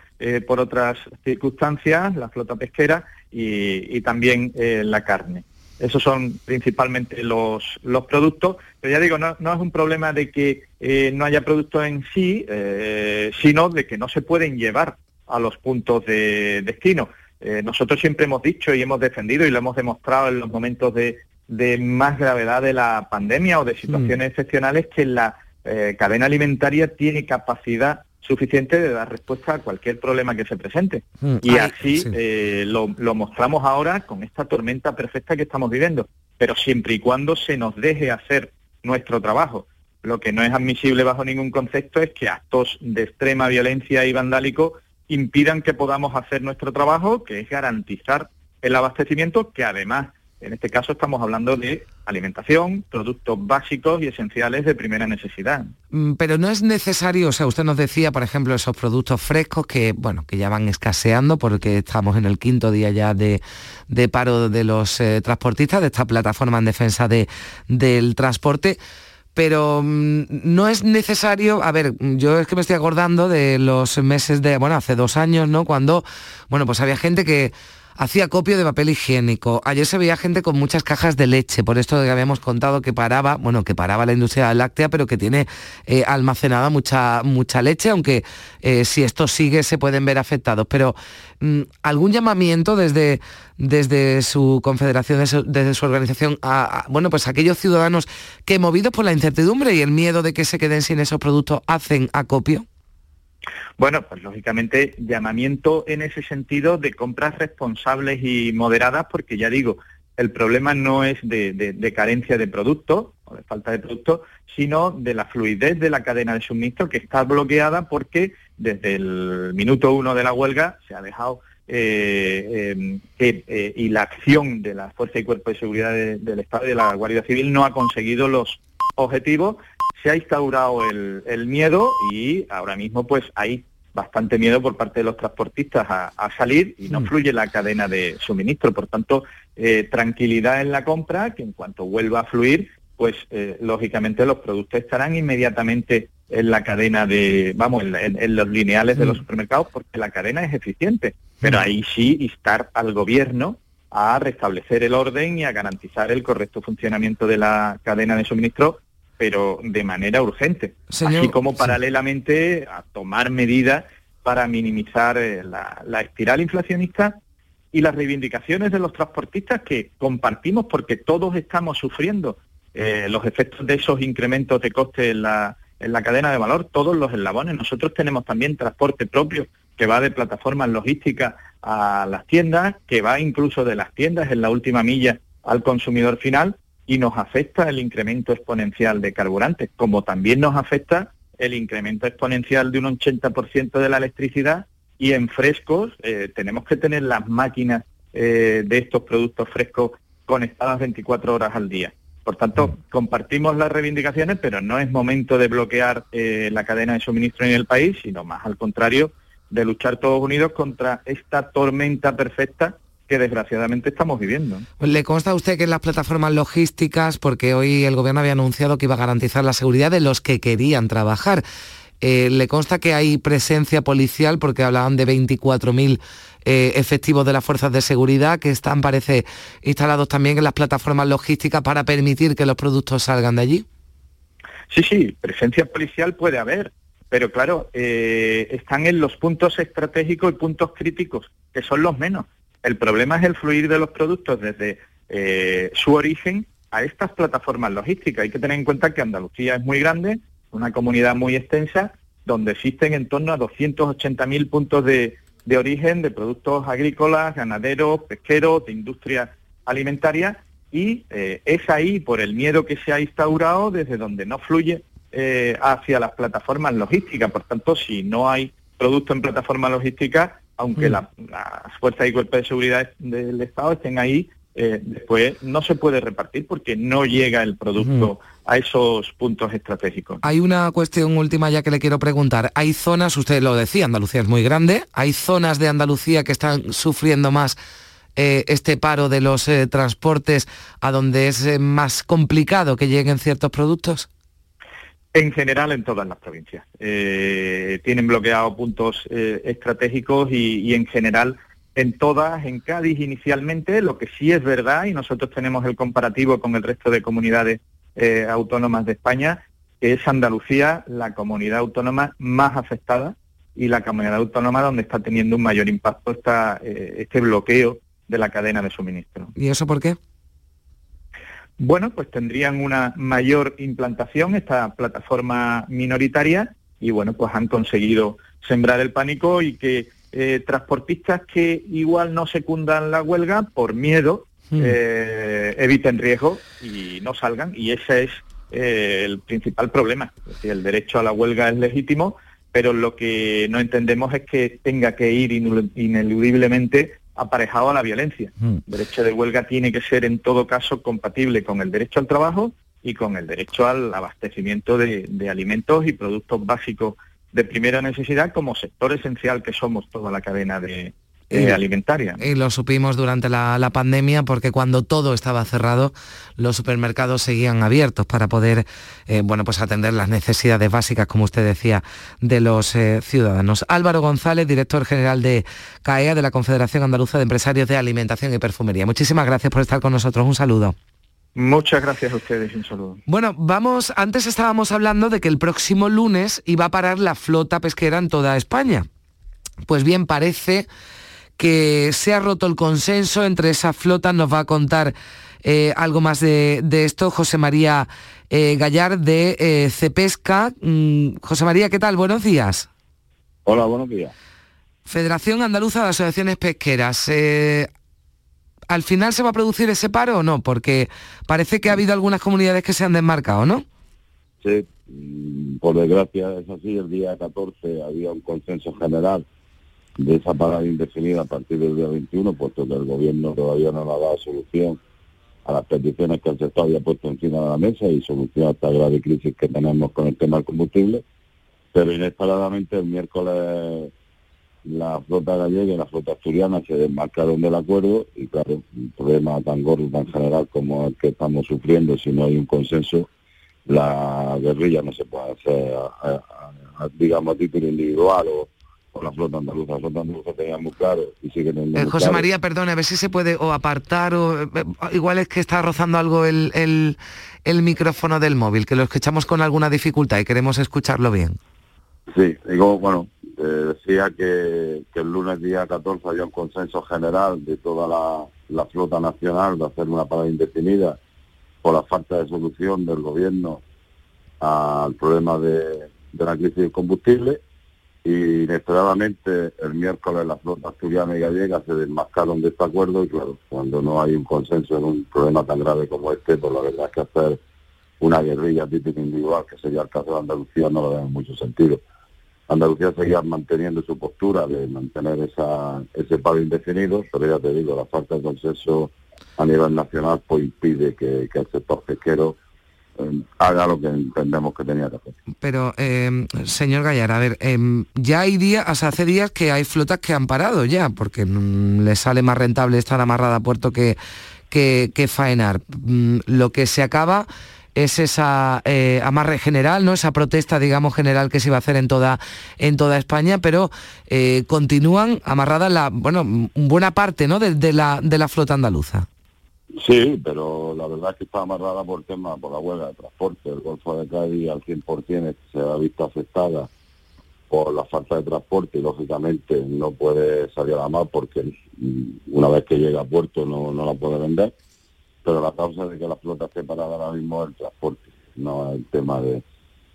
por otras circunstancias, la flota pesquera y también la carne. Esos son principalmente los, los productos, pero ya digo, no, es un problema de que eh, no haya productos en sí, eh, sino de que no se pueden llevar a los puntos de destino. Eh, nosotros siempre hemos dicho y hemos defendido y lo hemos demostrado en los momentos de, de más gravedad de la pandemia o de situaciones mm. excepcionales que la cadena alimentaria tiene capacidad suficiente de dar respuesta a cualquier problema que se presente. Mm, y así eh, lo, mostramos ahora con esta tormenta perfecta que estamos viviendo, pero siempre y cuando se nos deje hacer nuestro trabajo. Lo que no es admisible bajo ningún concepto es que actos de extrema violencia y vandálico impidan que podamos hacer nuestro trabajo, que es garantizar el abastecimiento, que además en este caso estamos hablando de alimentación, productos básicos y esenciales de primera necesidad. Mm, pero no es necesario, o sea, usted nos decía, por ejemplo, esos productos frescos que, bueno, que ya van escaseando porque estamos en el quinto día ya de, paro de los eh, transportistas, de esta plataforma en defensa de, del transporte pero mm, no es necesario, a ver, yo es que me estoy acordando de los meses de, bueno, hace dos años, ¿no? Cuando, bueno, pues había gente que hacía copio de papel higiénico. Ayer se veía gente con muchas cajas de leche, por esto que habíamos contado que paraba, bueno, que paraba la industria láctea, pero que tiene eh, almacenada mucha, mucha leche, aunque eh, si esto sigue se pueden ver afectados. Pero mm, algún llamamiento desde, desde su confederación, desde su organización, a, bueno, pues aquellos ciudadanos que movidos por la incertidumbre y el miedo de que se queden sin esos productos hacen acopio. Bueno, pues lógicamente llamamiento en ese sentido de compras responsables y moderadas, porque ya digo, el problema no es de, carencia de producto o de falta de producto, sino de la fluidez de la cadena de suministro que está bloqueada porque desde el minuto uno de la huelga se ha dejado eh, em, eh, y la acción de la Fuerza y Cuerpo de Seguridad del Estado y de la Guardia Civil no ha conseguido los objetivos se ha instaurado el, miedo y ahora mismo pues hay bastante miedo por parte de los transportistas a, salir y no mm. fluye la cadena de suministro. Por tanto, eh, tranquilidad en la compra, que en cuanto vuelva a fluir, pues eh, lógicamente los productos estarán inmediatamente en la cadena de, vamos, en, los lineales de los mm. supermercados, porque la cadena es eficiente. Pero mm. ahí sí instar al gobierno a restablecer el orden y a garantizar el correcto funcionamiento de la cadena de suministro pero de manera urgente, así como paralelamente a tomar medidas para minimizar eh, la, espiral inflacionista y las reivindicaciones de los transportistas que compartimos porque todos estamos sufriendo eh, los efectos de esos incrementos de coste en la, en la cadena de valor, todos los eslabones. Nosotros tenemos también transporte propio que va de plataformas logísticas a las tiendas, que va incluso de las tiendas en la última milla al consumidor final y nos afecta el incremento exponencial de carburantes, como también nos afecta el incremento exponencial de un 80% de la electricidad y en frescos eh, tenemos que tener las máquinas eh, de estos productos frescos conectadas 24 horas al día. Por tanto, mm. compartimos las reivindicaciones, pero no es momento de bloquear eh, la cadena de suministro en el país, sino más al contrario, de luchar todos unidos contra esta tormenta perfecta que desgraciadamente estamos viviendo. ¿Le consta a usted que en las plataformas logísticas, porque hoy el gobierno había anunciado que iba a garantizar la seguridad de los que querían trabajar, eh, ¿le consta que hay presencia policial, porque hablaban de 24.000 eh, efectivos de las fuerzas de seguridad que están, parece, instalados también en las plataformas logísticas para permitir que los productos salgan de allí? Sí, sí, presencia policial puede haber, pero claro, eh, están en los puntos estratégicos y puntos críticos, que son los menos. El problema es el fluir de los productos desde eh, su origen a estas plataformas logísticas. Hay que tener en cuenta que Andalucía es muy grande, una comunidad muy extensa, donde existen en torno a 280.000 puntos de, origen de productos agrícolas, ganaderos, pesqueros, de industria alimentaria, y eh, es ahí, por el miedo que se ha instaurado, desde donde no fluye eh, hacia las plataformas logísticas. Por tanto, si no hay producto en plataforma logística, aunque mm. las fuerzas y cuerpos de seguridad del Estado estén ahí, eh, después no se puede repartir porque no llega el producto a esos puntos estratégicos. Hay una cuestión última ya que le quiero preguntar. Hay zonas, usted lo decía, Andalucía es muy grande, hay zonas de Andalucía que están sufriendo más eh, este paro de los eh, transportes a donde es más complicado que lleguen ciertos productos. En general, en todas las provincias. Eh, tienen bloqueados puntos eh, estratégicos y, en general en todas, en Cádiz inicialmente, lo que sí es verdad, y nosotros tenemos el comparativo con el resto de comunidades eh, autónomas de España, que es Andalucía la comunidad autónoma más afectada y la comunidad autónoma donde está teniendo un mayor impacto esta, este bloqueo de la cadena de suministro. ¿Y eso por qué? Bueno, pues tendrían una mayor implantación esta plataforma minoritaria y bueno, pues han conseguido sembrar el pánico y que eh, transportistas que igual no secundan la huelga por miedo hmm. eh, eviten riesgo y no salgan y ese es eh, el principal problema. el derecho a la huelga es legítimo, pero lo que no entendemos es que tenga que ir ineludiblemente aparejado a la violencia. Mm. El derecho de huelga tiene que ser en todo caso compatible con el derecho al trabajo y con el derecho al abastecimiento de, alimentos y productos básicos de primera necesidad como sector esencial que somos toda la cadena de, eh, alimentaria. Y lo supimos durante la, pandemia porque cuando todo estaba cerrado, los supermercados seguían abiertos para poder eh, bueno, pues atender las necesidades básicas, como usted decía, de los eh, ciudadanos. Álvaro González, director general de CAEA, de la Confederación Andaluza de Empresarios de Alimentación y Perfumería. Muchísimas gracias por estar con nosotros. Un saludo. Muchas gracias a ustedes, un saludo. Bueno, vamos, antes estábamos hablando de que el próximo lunes iba a parar la flota pesquera en toda España. Pues bien, parece que se ha roto el consenso entre esa flota. Nos va a contar eh, algo más de, esto José María eh, Gallar de eh, Cepesca. Mm, José María, ¿qué tal? Buenos días. Hola, buenos días. Federación Andaluza de Asociaciones Pesqueras. ¿Al final se va a producir ese paro o no? Porque parece que ha habido algunas comunidades que se han desmarcado, ¿no? Sí, mm, por desgracia es así. El día 14 había un consenso general de esa parada indefinida a partir del día 21, puesto que el gobierno todavía no ha dado solución a las peticiones que el sector había puesto encima de la mesa y solución a esta grave crisis que tenemos con el tema del combustible. Pero inesperadamente el miércoles la flota gallega y la flota asturiana se desmarcaron del acuerdo y claro, un problema tan gordo, tan general como el que estamos sufriendo, si no hay un consenso, la guerrilla no se puede hacer, digamos, a título individual o la flota andaluza. La flota andaluza tenía muy claro y sigue teniendo eh, José María, perdona, a ver si se puede o apartar o... Eh, igual es que está rozando algo el, el, micrófono del móvil, que lo escuchamos con alguna dificultad y queremos escucharlo bien. Sí, digo, bueno, eh, decía que, que, el lunes día 14 había un consenso general de toda la, la flota nacional de hacer una parada indefinida por la falta de solución del gobierno al problema de, de la crisis de combustible y inesperadamente el miércoles la flota asturiana y gallega se desmascaron de este acuerdo y claro, cuando no hay un consenso en un problema tan grave como este, pues la verdad es que hacer una guerrilla típica individual, que sería el caso de Andalucía, no lo veo mucho sentido. Andalucía seguía manteniendo su postura de mantener esa, ese paro indefinido, pero ya te digo, la falta de consenso a nivel nacional pues impide que, que el sector pesquero haga lo que entendemos que tenía que hacer. Pero, eh, señor Gallar, a ver, em, ya hay días, hace días que hay flotas que han parado ya, porque mm, les sale más rentable estar amarrada a puerto que, que, faenar. Mm, lo que se acaba es esa eh, amarre general, ¿no? Esa protesta, digamos, general que se iba a hacer en toda, en toda España, pero continúan amarradas la, bueno, buena parte, ¿no? de, la, de la flota andaluza. Sí, pero la verdad es que está amarrada por tema, por la huelga de transporte. El Golfo de Cádiz al 100% se ha visto afectada por la falta de transporte y lógicamente no puede salir a la mar porque una vez que llega a puerto no, no la puede vender. Pero la causa de que la flota esté parada ahora mismo es el transporte, no el tema de,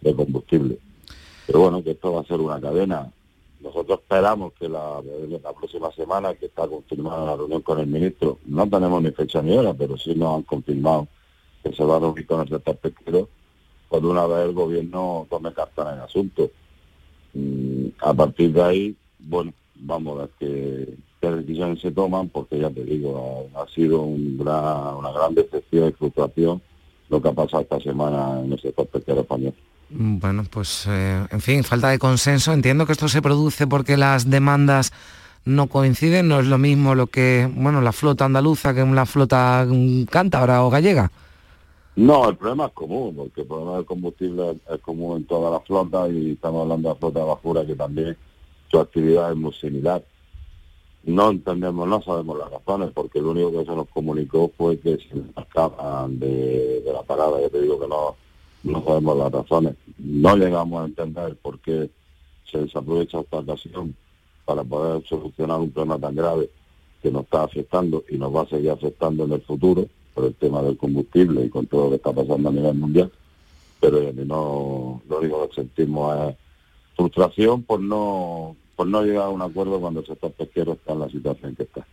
de combustible. Pero bueno, que esto va a ser una cadena nosotros esperamos que la, próxima semana, que está confirmada la reunión con el ministro, no tenemos ni fecha ni hora, pero sí nos han confirmado que se va a reunir con el sector pesquero cuando una vez el gobierno tome carta en el asunto. Mm, a partir de ahí, bueno, vamos a ver qué, decisiones se toman, porque ya te digo, ha, sido una gran decepción y frustración lo que ha pasado esta semana en el sector pesquero español. Mm, bueno, pues eh, en fin, falta de consenso. Entiendo que esto se produce porque las demandas no coinciden, no es lo mismo lo que, bueno, la flota andaluza que la flota mm, cántabra o gallega. No, el problema es común, porque el problema del combustible es común en toda la flota y estamos hablando de la flota de basura que también su actividad es muy similar. No entendemos, no sabemos las razones, porque lo único que se nos comunicó fue que se acaban de, de la parada. Yo te digo que no, no sabemos las razones. No llegamos a entender por qué se desaprovecha esta ocasión para poder solucionar un problema tan grave que nos está afectando y nos va a seguir afectando en el futuro por el tema del combustible y con todo lo que está pasando a nivel mundial. Pero no, lo único que sentimos es frustración por no por no llegar a un acuerdo cuando el sector pesquero está en la situación que está.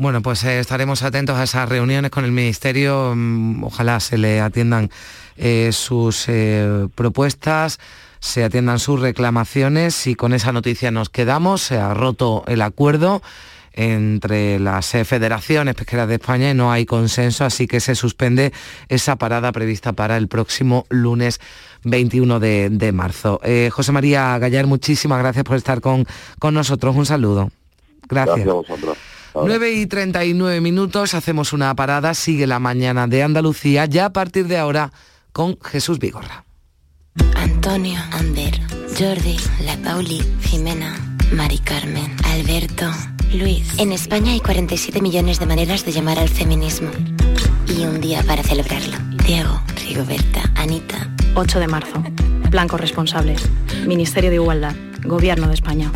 Bueno, pues eh, estaremos atentos a esas reuniones con el Ministerio. Mm, ojalá se le atiendan eh, sus eh, propuestas, se atiendan sus reclamaciones y con esa noticia nos quedamos. Se ha roto el acuerdo entre las federaciones pesqueras de España y no hay consenso, así que se suspende esa parada prevista para el próximo lunes 21 de, marzo. José María Gallar, muchísimas gracias por estar con, con nosotros. Un saludo. Gracias. Gracias a vosotros. 9 y 39 minutos, hacemos una parada, sigue la mañana de Andalucía, ya a partir de ahora con Jesús Vigorra. Antonio, Ander, Jordi, La Pauli, Jimena, Mari Carmen, Alberto, Luis. En España hay 47 millones de maneras de llamar al feminismo. Y un día para celebrarlo. Diego, Rigoberta, Anita. 8 de marzo. Blancos responsables. Ministerio de Igualdad. Gobierno de España.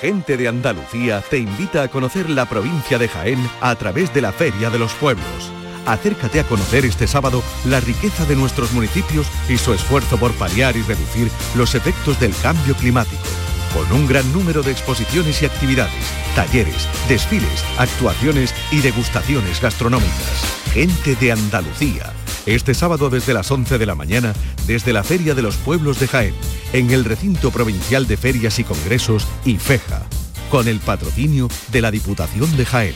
Gente de Andalucía te invita a conocer la provincia de Jaén a través de la Feria de los Pueblos. Acércate a conocer este sábado la riqueza de nuestros municipios y su esfuerzo por paliar y reducir los efectos del cambio climático. Con un gran número de exposiciones y actividades, talleres, desfiles, actuaciones y degustaciones gastronómicas. Gente de Andalucía. Este sábado desde las 11 de la mañana, desde la Feria de los Pueblos de Jaén, en el Recinto Provincial de Ferias y Congresos IFEJA, con el patrocinio de la Diputación de Jaén.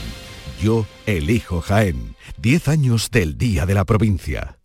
Yo elijo Jaén. 10 años del Día de la Provincia.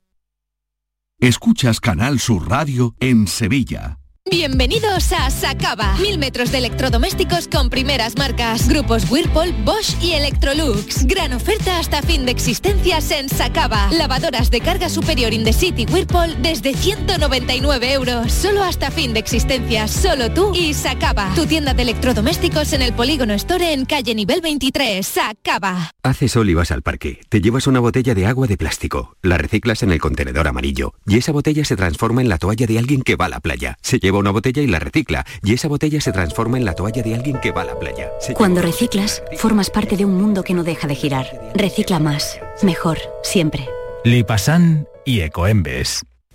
Escuchas Canal Sur Radio en Sevilla. Bienvenidos a Sacaba. Mil metros de electrodomésticos con primeras marcas. Grupos Whirlpool, Bosch y Electrolux. Gran oferta hasta fin de existencias en Sacaba. Lavadoras de carga superior in the city Whirlpool desde 199 euros. Solo hasta fin de existencias. Solo tú y Sacaba. Tu tienda de electrodomésticos en el Polígono Store en calle nivel 23. Sacaba. Haces sol y vas al parque. Te llevas una botella de agua de plástico. La reciclas en el contenedor amarillo. Y esa botella se transforma en la toalla de alguien que va a la playa. Se lleva una botella y la recicla, y esa botella se transforma en la toalla de alguien que va a la playa. Se Cuando reciclas, formas parte de un mundo que no deja de girar. Recicla más, mejor, siempre. Lipasan y Ecoembes.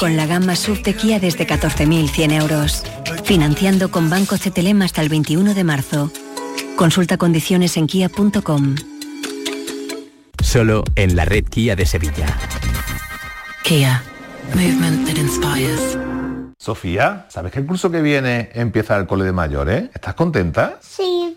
Con la gama SUV de Kia desde 14.100 euros. Financiando con Banco CTLM hasta el 21 de marzo. Consulta condiciones en kia.com. Solo en la red Kia de Sevilla. Kia. Movement that inspires. Sofía, ¿sabes que el curso que viene empieza el cole de mayores? ¿Estás contenta? Sí,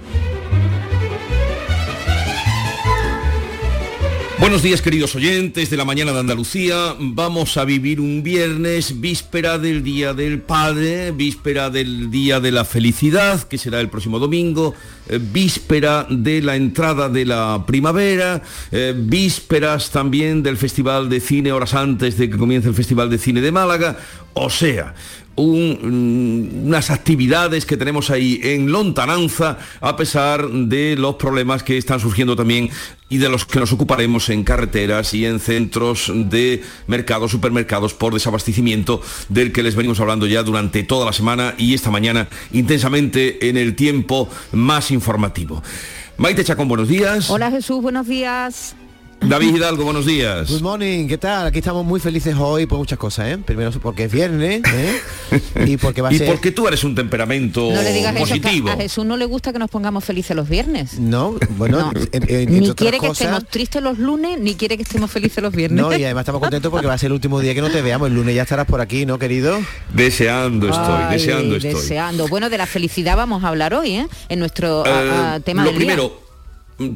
Buenos días queridos oyentes de la mañana de Andalucía. Vamos a vivir un viernes, víspera del Día del Padre, víspera del Día de la Felicidad, que será el próximo domingo, eh, víspera de la entrada de la primavera, eh, vísperas también del Festival de Cine horas antes de que comience el Festival de Cine de Málaga. O sea, un, unas actividades que tenemos ahí en lontananza a pesar de los problemas que están surgiendo también y de los que nos ocuparemos en carreteras y en centros de mercados, supermercados por desabastecimiento del que les venimos hablando ya durante toda la semana y esta mañana intensamente en el tiempo más informativo. Maite Chacón, buenos días. Hola Jesús, buenos días. David Hidalgo, buenos días. Good morning, ¿qué tal? Aquí estamos muy felices hoy por muchas cosas, ¿eh? Primero porque es viernes, ¿eh? y porque va a *laughs* y ser... porque tú eres un temperamento No le digas eso, positivo. que a Jesús no le gusta que nos pongamos felices los viernes. No, bueno, en- en- entre Ni otras quiere que cosas- estemos tristes los lunes, ni quiere que estemos felices los viernes. No, y además estamos contentos porque va a ser el último día que no te veamos. El lunes ya estarás por aquí, ¿no, querido? Deseando estoy, Ay, deseando estoy. deseando. Bueno, de la felicidad vamos a hablar hoy, ¿eh? En nuestro a- Eh, a, tema lo del primero,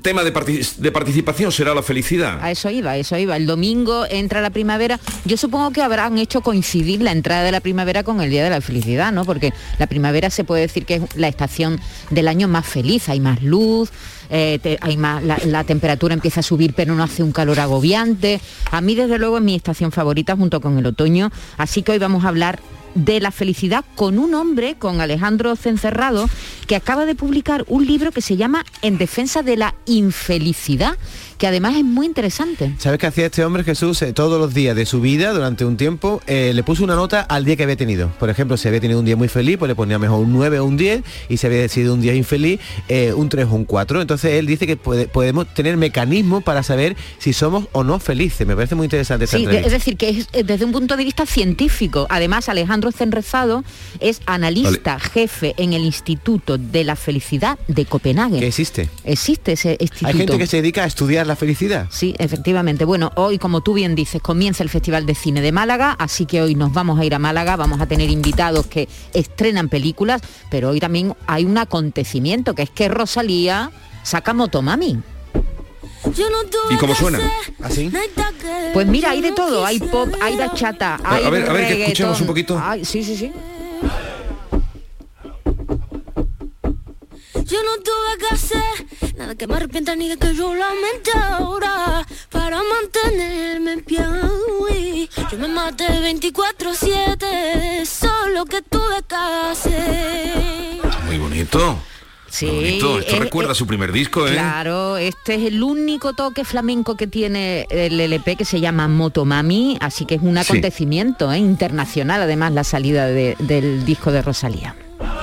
tema de, partic- de participación será la felicidad. A eso iba, a eso iba. El domingo entra la primavera. Yo supongo que habrán hecho coincidir la entrada de la primavera con el Día de la Felicidad, ¿no? Porque la primavera se puede decir que es la estación del año más feliz. Hay más luz, eh, hay más, la, la temperatura empieza a subir, pero no hace un calor agobiante. A mí, desde luego, es mi estación favorita junto con el otoño. Así que hoy vamos a hablar de la felicidad con un hombre, con Alejandro Cencerrado, que acaba de publicar un libro que se llama En defensa de la infelicidad, que además es muy interesante. ¿Sabes qué hacía este hombre Jesús? Eh, todos los días de su vida, durante un tiempo, eh, le puso una nota al día que había tenido. Por ejemplo, si había tenido un día muy feliz, pues le ponía mejor un 9 o un 10, y si había sido un día infeliz, eh, un 3 o un 4. Entonces él dice que puede- podemos tener mecanismos para saber si somos o no felices. Me parece muy interesante esta Sí, entrevista. es decir, que es desde un punto de vista científico. Además, Alejandro Cenrezado es analista jefe en el Instituto de la Felicidad de Copenhague. ¿Qué existe? Existe ese instituto. Hay gente que se dedica a estudiar la felicidad. Sí, efectivamente. Bueno, hoy, como tú bien dices, comienza el Festival de Cine de Málaga, así que hoy nos vamos a ir a Málaga, vamos a tener invitados que estrenan películas, pero hoy también hay un acontecimiento, que es que Rosalía saca Motomami. ¿Y cómo suena? ¿Así? Pues mira, hay de todo, hay pop, hay bachata, A- hay a ver, a ver, que reggaetón. escuchemos un poquito. Ay, sí, sí, sí. Yo no tuve que hacer nada que me arrepienta ni de que yo lamente ahora para mantenerme en pie. Uy, Yo me maté 24-7, solo que tuve que hacer. Muy bonito. Sí, Muy bonito. Esto es- recuerda es- su primer disco, ¿eh? Claro, este es el único toque flamenco que tiene el LP que se llama Motomami, así que es un Sí. acontecimiento ¿eh? internacional, además la salida de- del disco de Rosalía.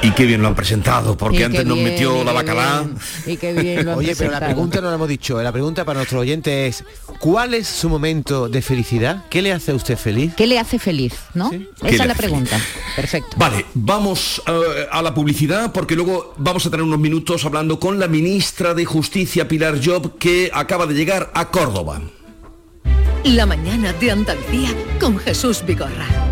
Y qué bien lo han presentado, porque antes nos bien, metió la bacalá. bien, Y qué bien lo han *laughs* Oye, pero la pregunta no la hemos dicho. La pregunta para nuestro oyente es, ¿cuál es su momento de felicidad? ¿Qué le hace a usted feliz? ¿Qué le hace feliz? ¿no? ¿Qué Esa es la pregunta. Perfecto. Vale, vamos eh, a la publicidad porque luego vamos a tener unos minutos hablando con la ministra de Justicia, Pilar Job, que acaba de llegar a Córdoba. La mañana de Andalucía con Jesús Vigorra.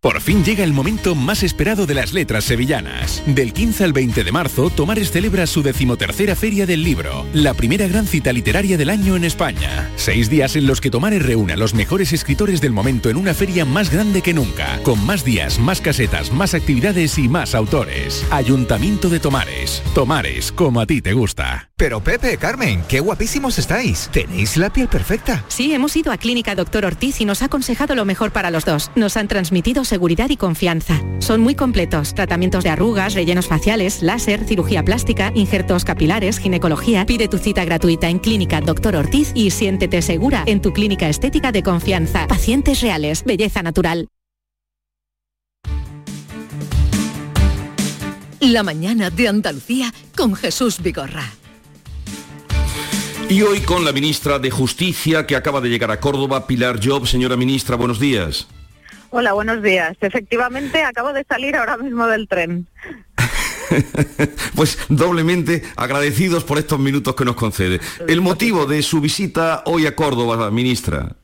Por fin llega el momento más esperado de las letras sevillanas. Del 15 al 20 de marzo, Tomares celebra su decimotercera Feria del Libro, la primera gran cita literaria del año en España. Seis días en los que Tomares reúne a los mejores escritores del momento en una feria más grande que nunca, con más días, más casetas, más actividades y más autores. Ayuntamiento de Tomares. Tomares, como a ti te gusta. Pero Pepe, Carmen, qué guapísimos estáis. Tenéis la piel perfecta. Sí, hemos ido a Clínica Doctor Ortiz y nos ha aconsejado lo mejor para los dos. Nos han transmitido seguridad y confianza. Son muy completos. Tratamientos de arrugas, rellenos faciales, láser, cirugía plástica, injertos capilares, ginecología. Pide tu cita gratuita en Clínica Doctor Ortiz y siéntete segura en tu clínica estética de confianza. Pacientes reales, belleza natural. La mañana de Andalucía con Jesús Vigorra. Y hoy con la ministra de Justicia que acaba de llegar a Córdoba, Pilar Job. Señora ministra, buenos días. Hola, buenos días. Efectivamente, acabo de salir ahora mismo del tren. *laughs* pues doblemente agradecidos por estos minutos que nos concede. El motivo de su visita hoy a Córdoba, ministra.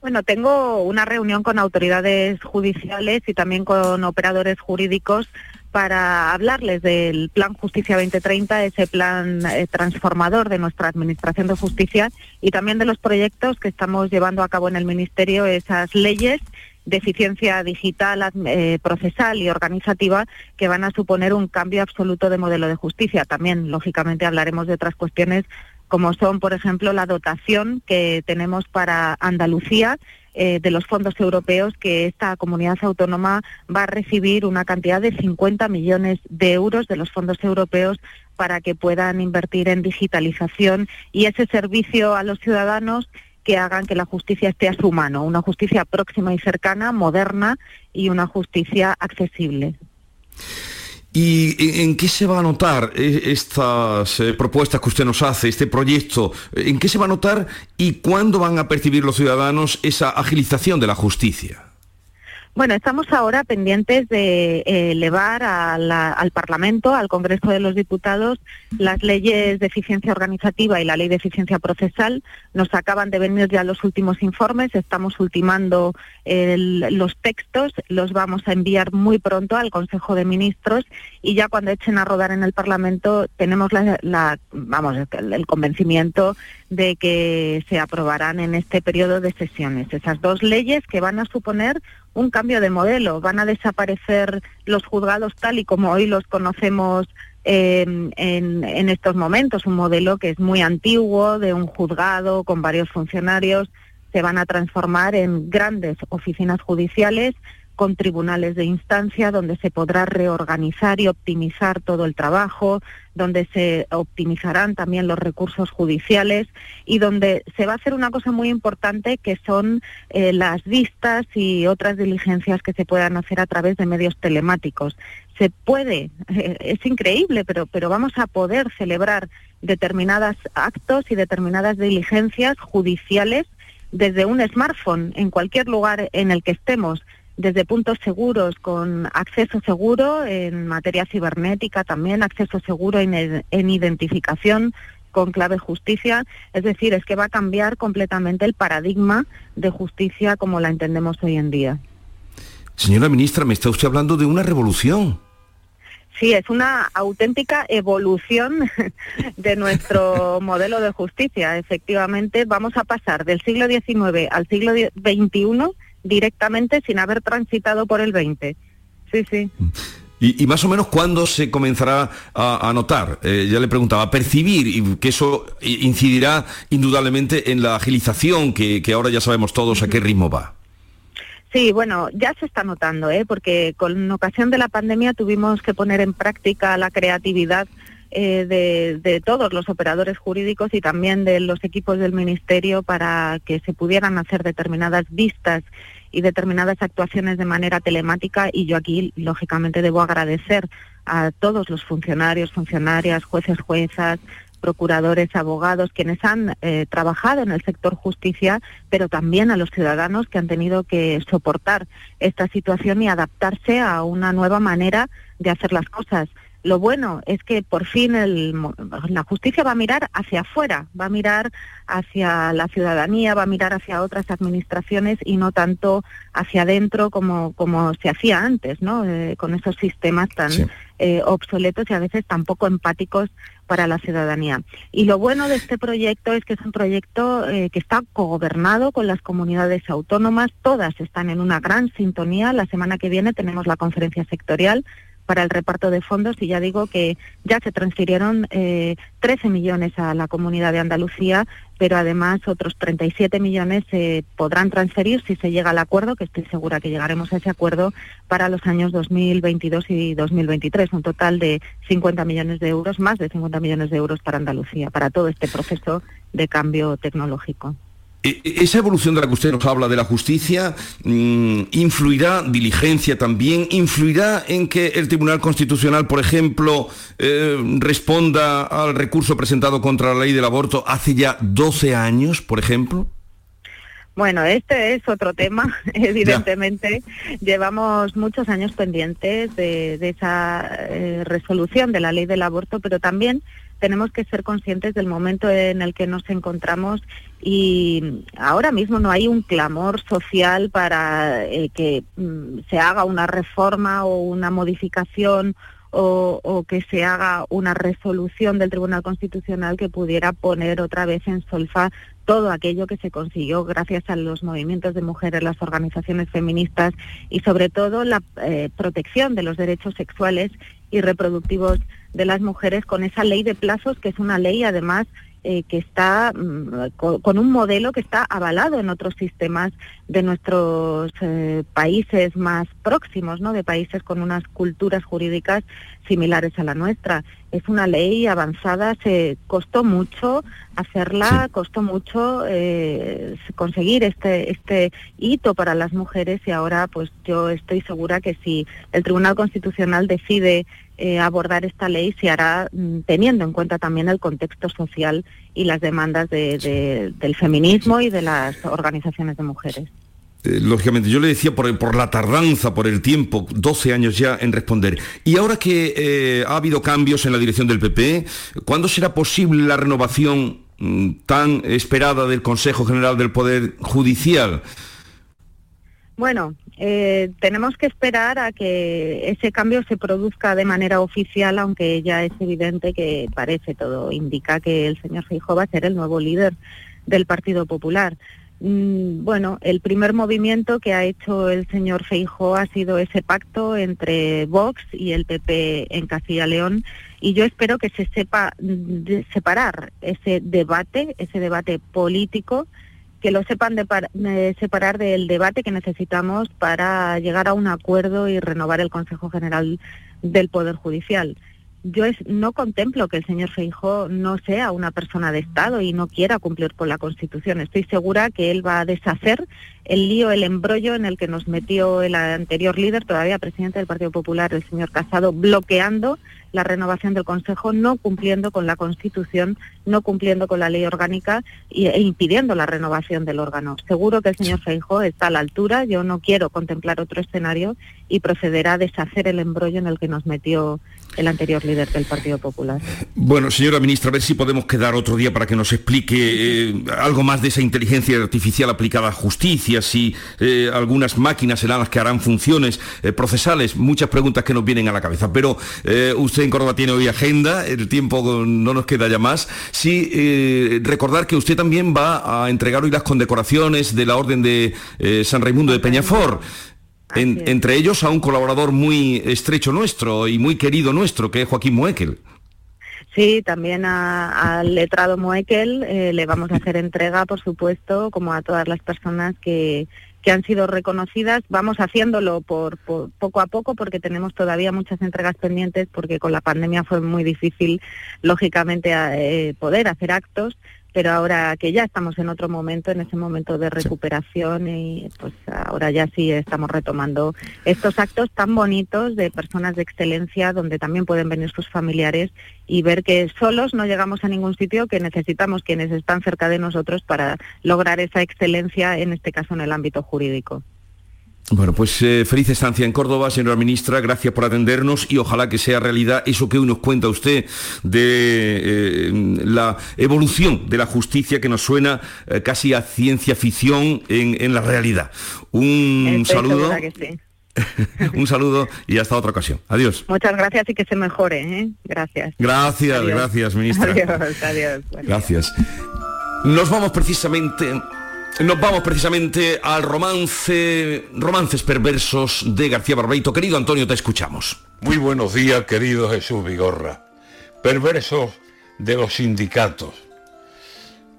Bueno, tengo una reunión con autoridades judiciales y también con operadores jurídicos para hablarles del Plan Justicia 2030, ese plan eh, transformador de nuestra Administración de Justicia y también de los proyectos que estamos llevando a cabo en el Ministerio, esas leyes de eficiencia digital, eh, procesal y organizativa que van a suponer un cambio absoluto de modelo de justicia. También, lógicamente, hablaremos de otras cuestiones como son, por ejemplo, la dotación que tenemos para Andalucía eh, de los fondos europeos que esta comunidad autónoma va a recibir una cantidad de 50 millones de euros de los fondos europeos para que puedan invertir en digitalización y ese servicio a los ciudadanos que hagan que la justicia esté a su mano, una justicia próxima y cercana, moderna y una justicia accesible. ¿Y en qué se va a notar eh, estas eh, propuestas que usted nos hace, este proyecto? ¿En qué se va a notar y cuándo van a percibir los ciudadanos esa agilización de la justicia? Bueno, estamos ahora pendientes de eh, elevar al Parlamento, al Congreso de los Diputados, las leyes de eficiencia organizativa y la ley de eficiencia procesal. Nos acaban de venir ya los últimos informes, estamos ultimando los textos, los vamos a enviar muy pronto al Consejo de Ministros y ya cuando echen a rodar en el Parlamento tenemos la, vamos, el convencimiento de que se aprobarán en este periodo de sesiones. Esas dos leyes que van a suponer un cambio de modelo. Van a desaparecer los juzgados tal y como hoy los conocemos em, en, estos momentos, un modelo que es muy antiguo, de un juzgado con varios funcionarios, se van a transformar en grandes oficinas judiciales con tribunales de instancia donde se podrá reorganizar y optimizar todo el trabajo, donde se optimizarán también los recursos judiciales y donde se va a hacer una cosa muy importante que son eh, las vistas y otras diligencias que se puedan hacer a través de medios telemáticos. Se puede, eh, es increíble, pero, pero vamos a poder celebrar determinados actos y determinadas diligencias judiciales desde un smartphone en cualquier lugar en el que estemos desde puntos seguros con acceso seguro en materia cibernética, también acceso seguro en, en identificación con clave justicia. Es decir, es que va a cambiar completamente el paradigma de justicia como la entendemos hoy en día. Señora ministra, me está usted hablando de una revolución. Sí, es una auténtica evolución *laughs* de nuestro *laughs* modelo de justicia. Efectivamente, vamos a pasar del siglo XIX al siglo XXI directamente sin haber transitado por el 20. Sí, sí. Y, más o menos cuándo se comenzará a, notar, eh, ya le preguntaba, a percibir y que eso incidirá indudablemente en la agilización que, ahora ya sabemos todos a qué ritmo va. Sí, bueno, ya se está notando, ¿eh? porque con ocasión de la pandemia tuvimos que poner en práctica la creatividad eh, de, todos los operadores jurídicos y también de los equipos del Ministerio para que se pudieran hacer determinadas vistas y determinadas actuaciones de manera telemática y yo aquí lógicamente debo agradecer a todos los funcionarios, funcionarias, jueces, juezas, procuradores, abogados, quienes han eh, trabajado en el sector justicia, pero también a los ciudadanos que han tenido que soportar esta situación y adaptarse a una nueva manera de hacer las cosas. Lo bueno es que por fin la justicia va a mirar hacia afuera, va a mirar hacia la ciudadanía, va a mirar hacia otras administraciones y no tanto hacia adentro como, como se hacía antes, ¿no? Eh, con esos sistemas tan eh, obsoletos y a veces tan poco empáticos para la ciudadanía. Y lo bueno de este proyecto es que es un proyecto eh, que está cogobernado con las comunidades autónomas, todas están en una gran sintonía. La semana que viene tenemos la conferencia sectorial para el reparto de fondos y ya digo que ya se transfirieron 13 eh, millones a la comunidad de Andalucía, pero además otros 37 millones se podrán transferir si se llega al acuerdo, que estoy segura que llegaremos a ese acuerdo para los años 2022 y 2023, un total de 50 millones de euros, más de 50 millones de euros para Andalucía, para todo este proceso de cambio tecnológico. E, e, esa evolución de la que usted nos habla de la justicia mm, influirá, diligencia también, influirá en que el Tribunal Constitucional, por ejemplo, eh, responda al recurso presentado contra la ley del aborto hace ya 12 años, por ejemplo. Bueno, este es otro tema, *laughs* evidentemente. Llevamos muchos años pendientes de, de esa eh, resolución de la ley del aborto, pero también tenemos que ser conscientes del momento en el que nos encontramos y ahora mismo no hay un clamor social para eh, que mm, se haga una reforma o una modificación o, que se haga una resolución del Tribunal Constitucional que pudiera poner otra vez en solfa todo aquello que se consiguió gracias a los movimientos de mujeres, las organizaciones feministas y sobre todo la eh, protección de los derechos sexuales y reproductivos de las mujeres con esa ley de plazos que es una ley además eh, que está mm, co- con un modelo que está avalado en otros sistemas de nuestros eh, países más próximos, ¿no? De países con unas culturas jurídicas similares a la nuestra. Es una ley avanzada, se costó mucho hacerla, costó mucho eh, conseguir este este hito para las mujeres y ahora pues yo estoy segura que si el Tribunal Constitucional decide eh, abordar esta ley se hará mm, teniendo en cuenta también el contexto social y las demandas de- de- del feminismo y de las organizaciones de mujeres. Eh, lógicamente, yo le decía por, por la tardanza, por el tiempo, 12 años ya en responder. Y ahora que eh, ha habido cambios en la dirección del PP, ¿cuándo será posible la renovación mm, tan esperada del Consejo General del Poder Judicial? Bueno, eh, tenemos que esperar a que ese cambio se produzca de manera oficial, aunque ya es evidente que parece todo indica que el señor Feijóo va a ser el nuevo líder del Partido Popular. Mm, Bueno, el primer movimiento que ha hecho el señor Feijóo ha sido ese pacto entre Vox y el PP en Castilla León y yo espero que se sepa separar ese debate, ese debate político que lo sepan de separar del debate que necesitamos para llegar a un acuerdo y renovar el Consejo General del Poder Judicial. Yo es- no contemplo que el señor Feijó no sea una persona de Estado y no quiera cumplir con la Constitución. Estoy segura que él va a deshacer el lío, el embrollo en el que nos metió el anterior líder, todavía presidente del Partido Popular, el señor Casado, bloqueando la renovación del Consejo, no cumpliendo con la Constitución, no cumpliendo con la ley orgánica e impidiendo la renovación del órgano. Seguro que el señor Feijó está a la altura, yo no quiero contemplar otro escenario y procederá a deshacer el embrollo en el que nos metió el anterior líder del Partido Popular. Bueno, señora ministra, a ver si podemos quedar otro día para que nos explique eh, algo más de esa inteligencia artificial aplicada a justicia, si eh, algunas máquinas serán las que harán funciones eh, procesales, muchas preguntas que nos vienen a la cabeza. Pero usted en Córdoba tiene hoy agenda, el tiempo no nos queda ya más. Sí, recordar que usted también va a entregar hoy las condecoraciones de la Orden de San Raimundo de Peñafort. En- entre ellos a un colaborador muy estrecho nuestro y muy querido nuestro, que es Joaquín Moekel. Sí, también a- al letrado Moekel eh, le vamos a hacer entrega, por supuesto, como a todas las personas que, que han sido reconocidas. Vamos haciéndolo por, por poco a poco porque tenemos todavía muchas entregas pendientes porque con la pandemia fue muy difícil, lógicamente, a- eh, poder hacer actos. Pero ahora que ya estamos en otro momento, en ese momento de recuperación, y pues ahora ya sí estamos retomando estos actos tan bonitos de personas de excelencia donde también pueden venir sus familiares y ver que solos no llegamos a ningún sitio, que necesitamos quienes están cerca de nosotros para lograr esa excelencia, en este caso en el ámbito jurídico. Bueno, pues eh, feliz estancia en Córdoba, señora ministra, gracias por atendernos y ojalá que sea realidad eso que hoy nos cuenta usted de eh, la evolución de la justicia que nos suena eh, casi a ciencia ficción en, en la realidad. Un Estoy saludo, sí. *laughs* un saludo y hasta otra ocasión. Adiós. Muchas gracias y que se mejore. ¿eh? Gracias. Gracias, Adiós. gracias, ministra. Adiós, adiós. Gracias. Nos vamos precisamente, nos vamos precisamente al romance, romances perversos de García Barbeito. Querido Antonio, te escuchamos. Muy buenos días, querido Jesús Vigorra. Perversos de los sindicatos.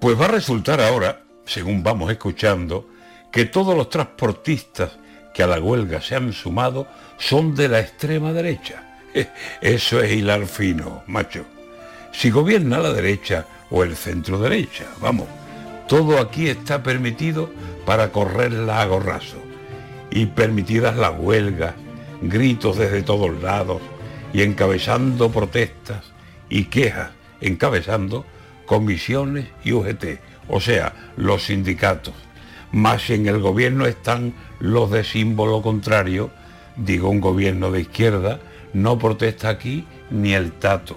Pues va a resultar ahora, según vamos escuchando, que todos los transportistas que a la huelga se han sumado son de la extrema derecha. *laughs* Eso es hilar fino, macho. Si gobierna la derecha o el centro derecha, vamos, todo aquí está permitido para correrla a gorrazo. Y permitidas las huelgas, gritos desde todos lados y encabezando protestas y quejas, encabezando comisiones y UGT, o sea, los sindicatos. Más en el gobierno están los de símbolo contrario, digo un gobierno de izquierda, no protesta aquí ni el tato,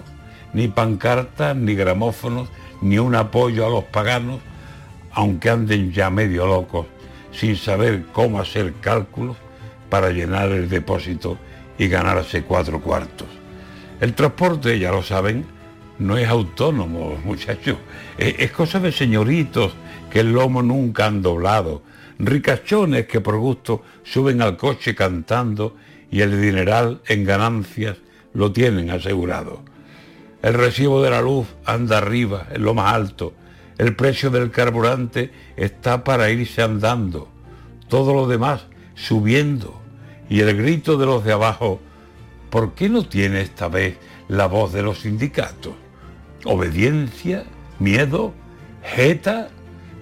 ni pancartas, ni gramófonos, ni un apoyo a los paganos, aunque anden ya medio locos, sin saber cómo hacer cálculos para llenar el depósito y ganarse cuatro cuartos. El transporte, ya lo saben, no es autónomo, *laughs* muchachos. Es, cosa de señoritos que el lomo nunca han doblado, ricachones que por gusto suben al coche cantando y el dineral en ganancias lo tienen asegurado. El recibo de la luz anda arriba, en lo más alto. El precio del carburante está para irse andando. Todo lo demás subiendo. Y el grito de los de abajo, ¿por qué no tiene esta vez la voz de los sindicatos? ¿Obediencia? ¿Miedo? ¿Jeta?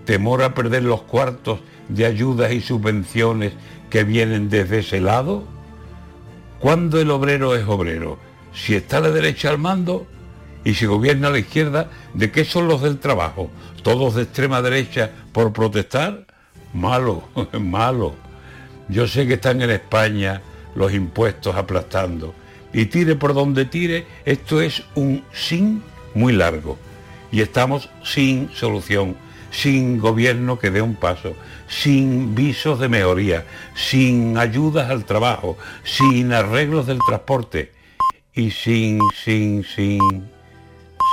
¿Temor a perder los cuartos de ayudas y subvenciones que vienen desde ese lado? ¿Cuándo el obrero es obrero? Si está a la derecha al mando y si gobierna la izquierda, ¿de qué son los del trabajo? ¿Todos de extrema derecha por protestar? Malo, *laughs* malo. Yo sé que están en España los impuestos aplastando. Y tire por donde tire, esto es un sin muy largo. Y estamos sin solución, sin gobierno que dé un paso, sin visos de mejoría, sin ayudas al trabajo, sin arreglos del transporte y sin, sin, sin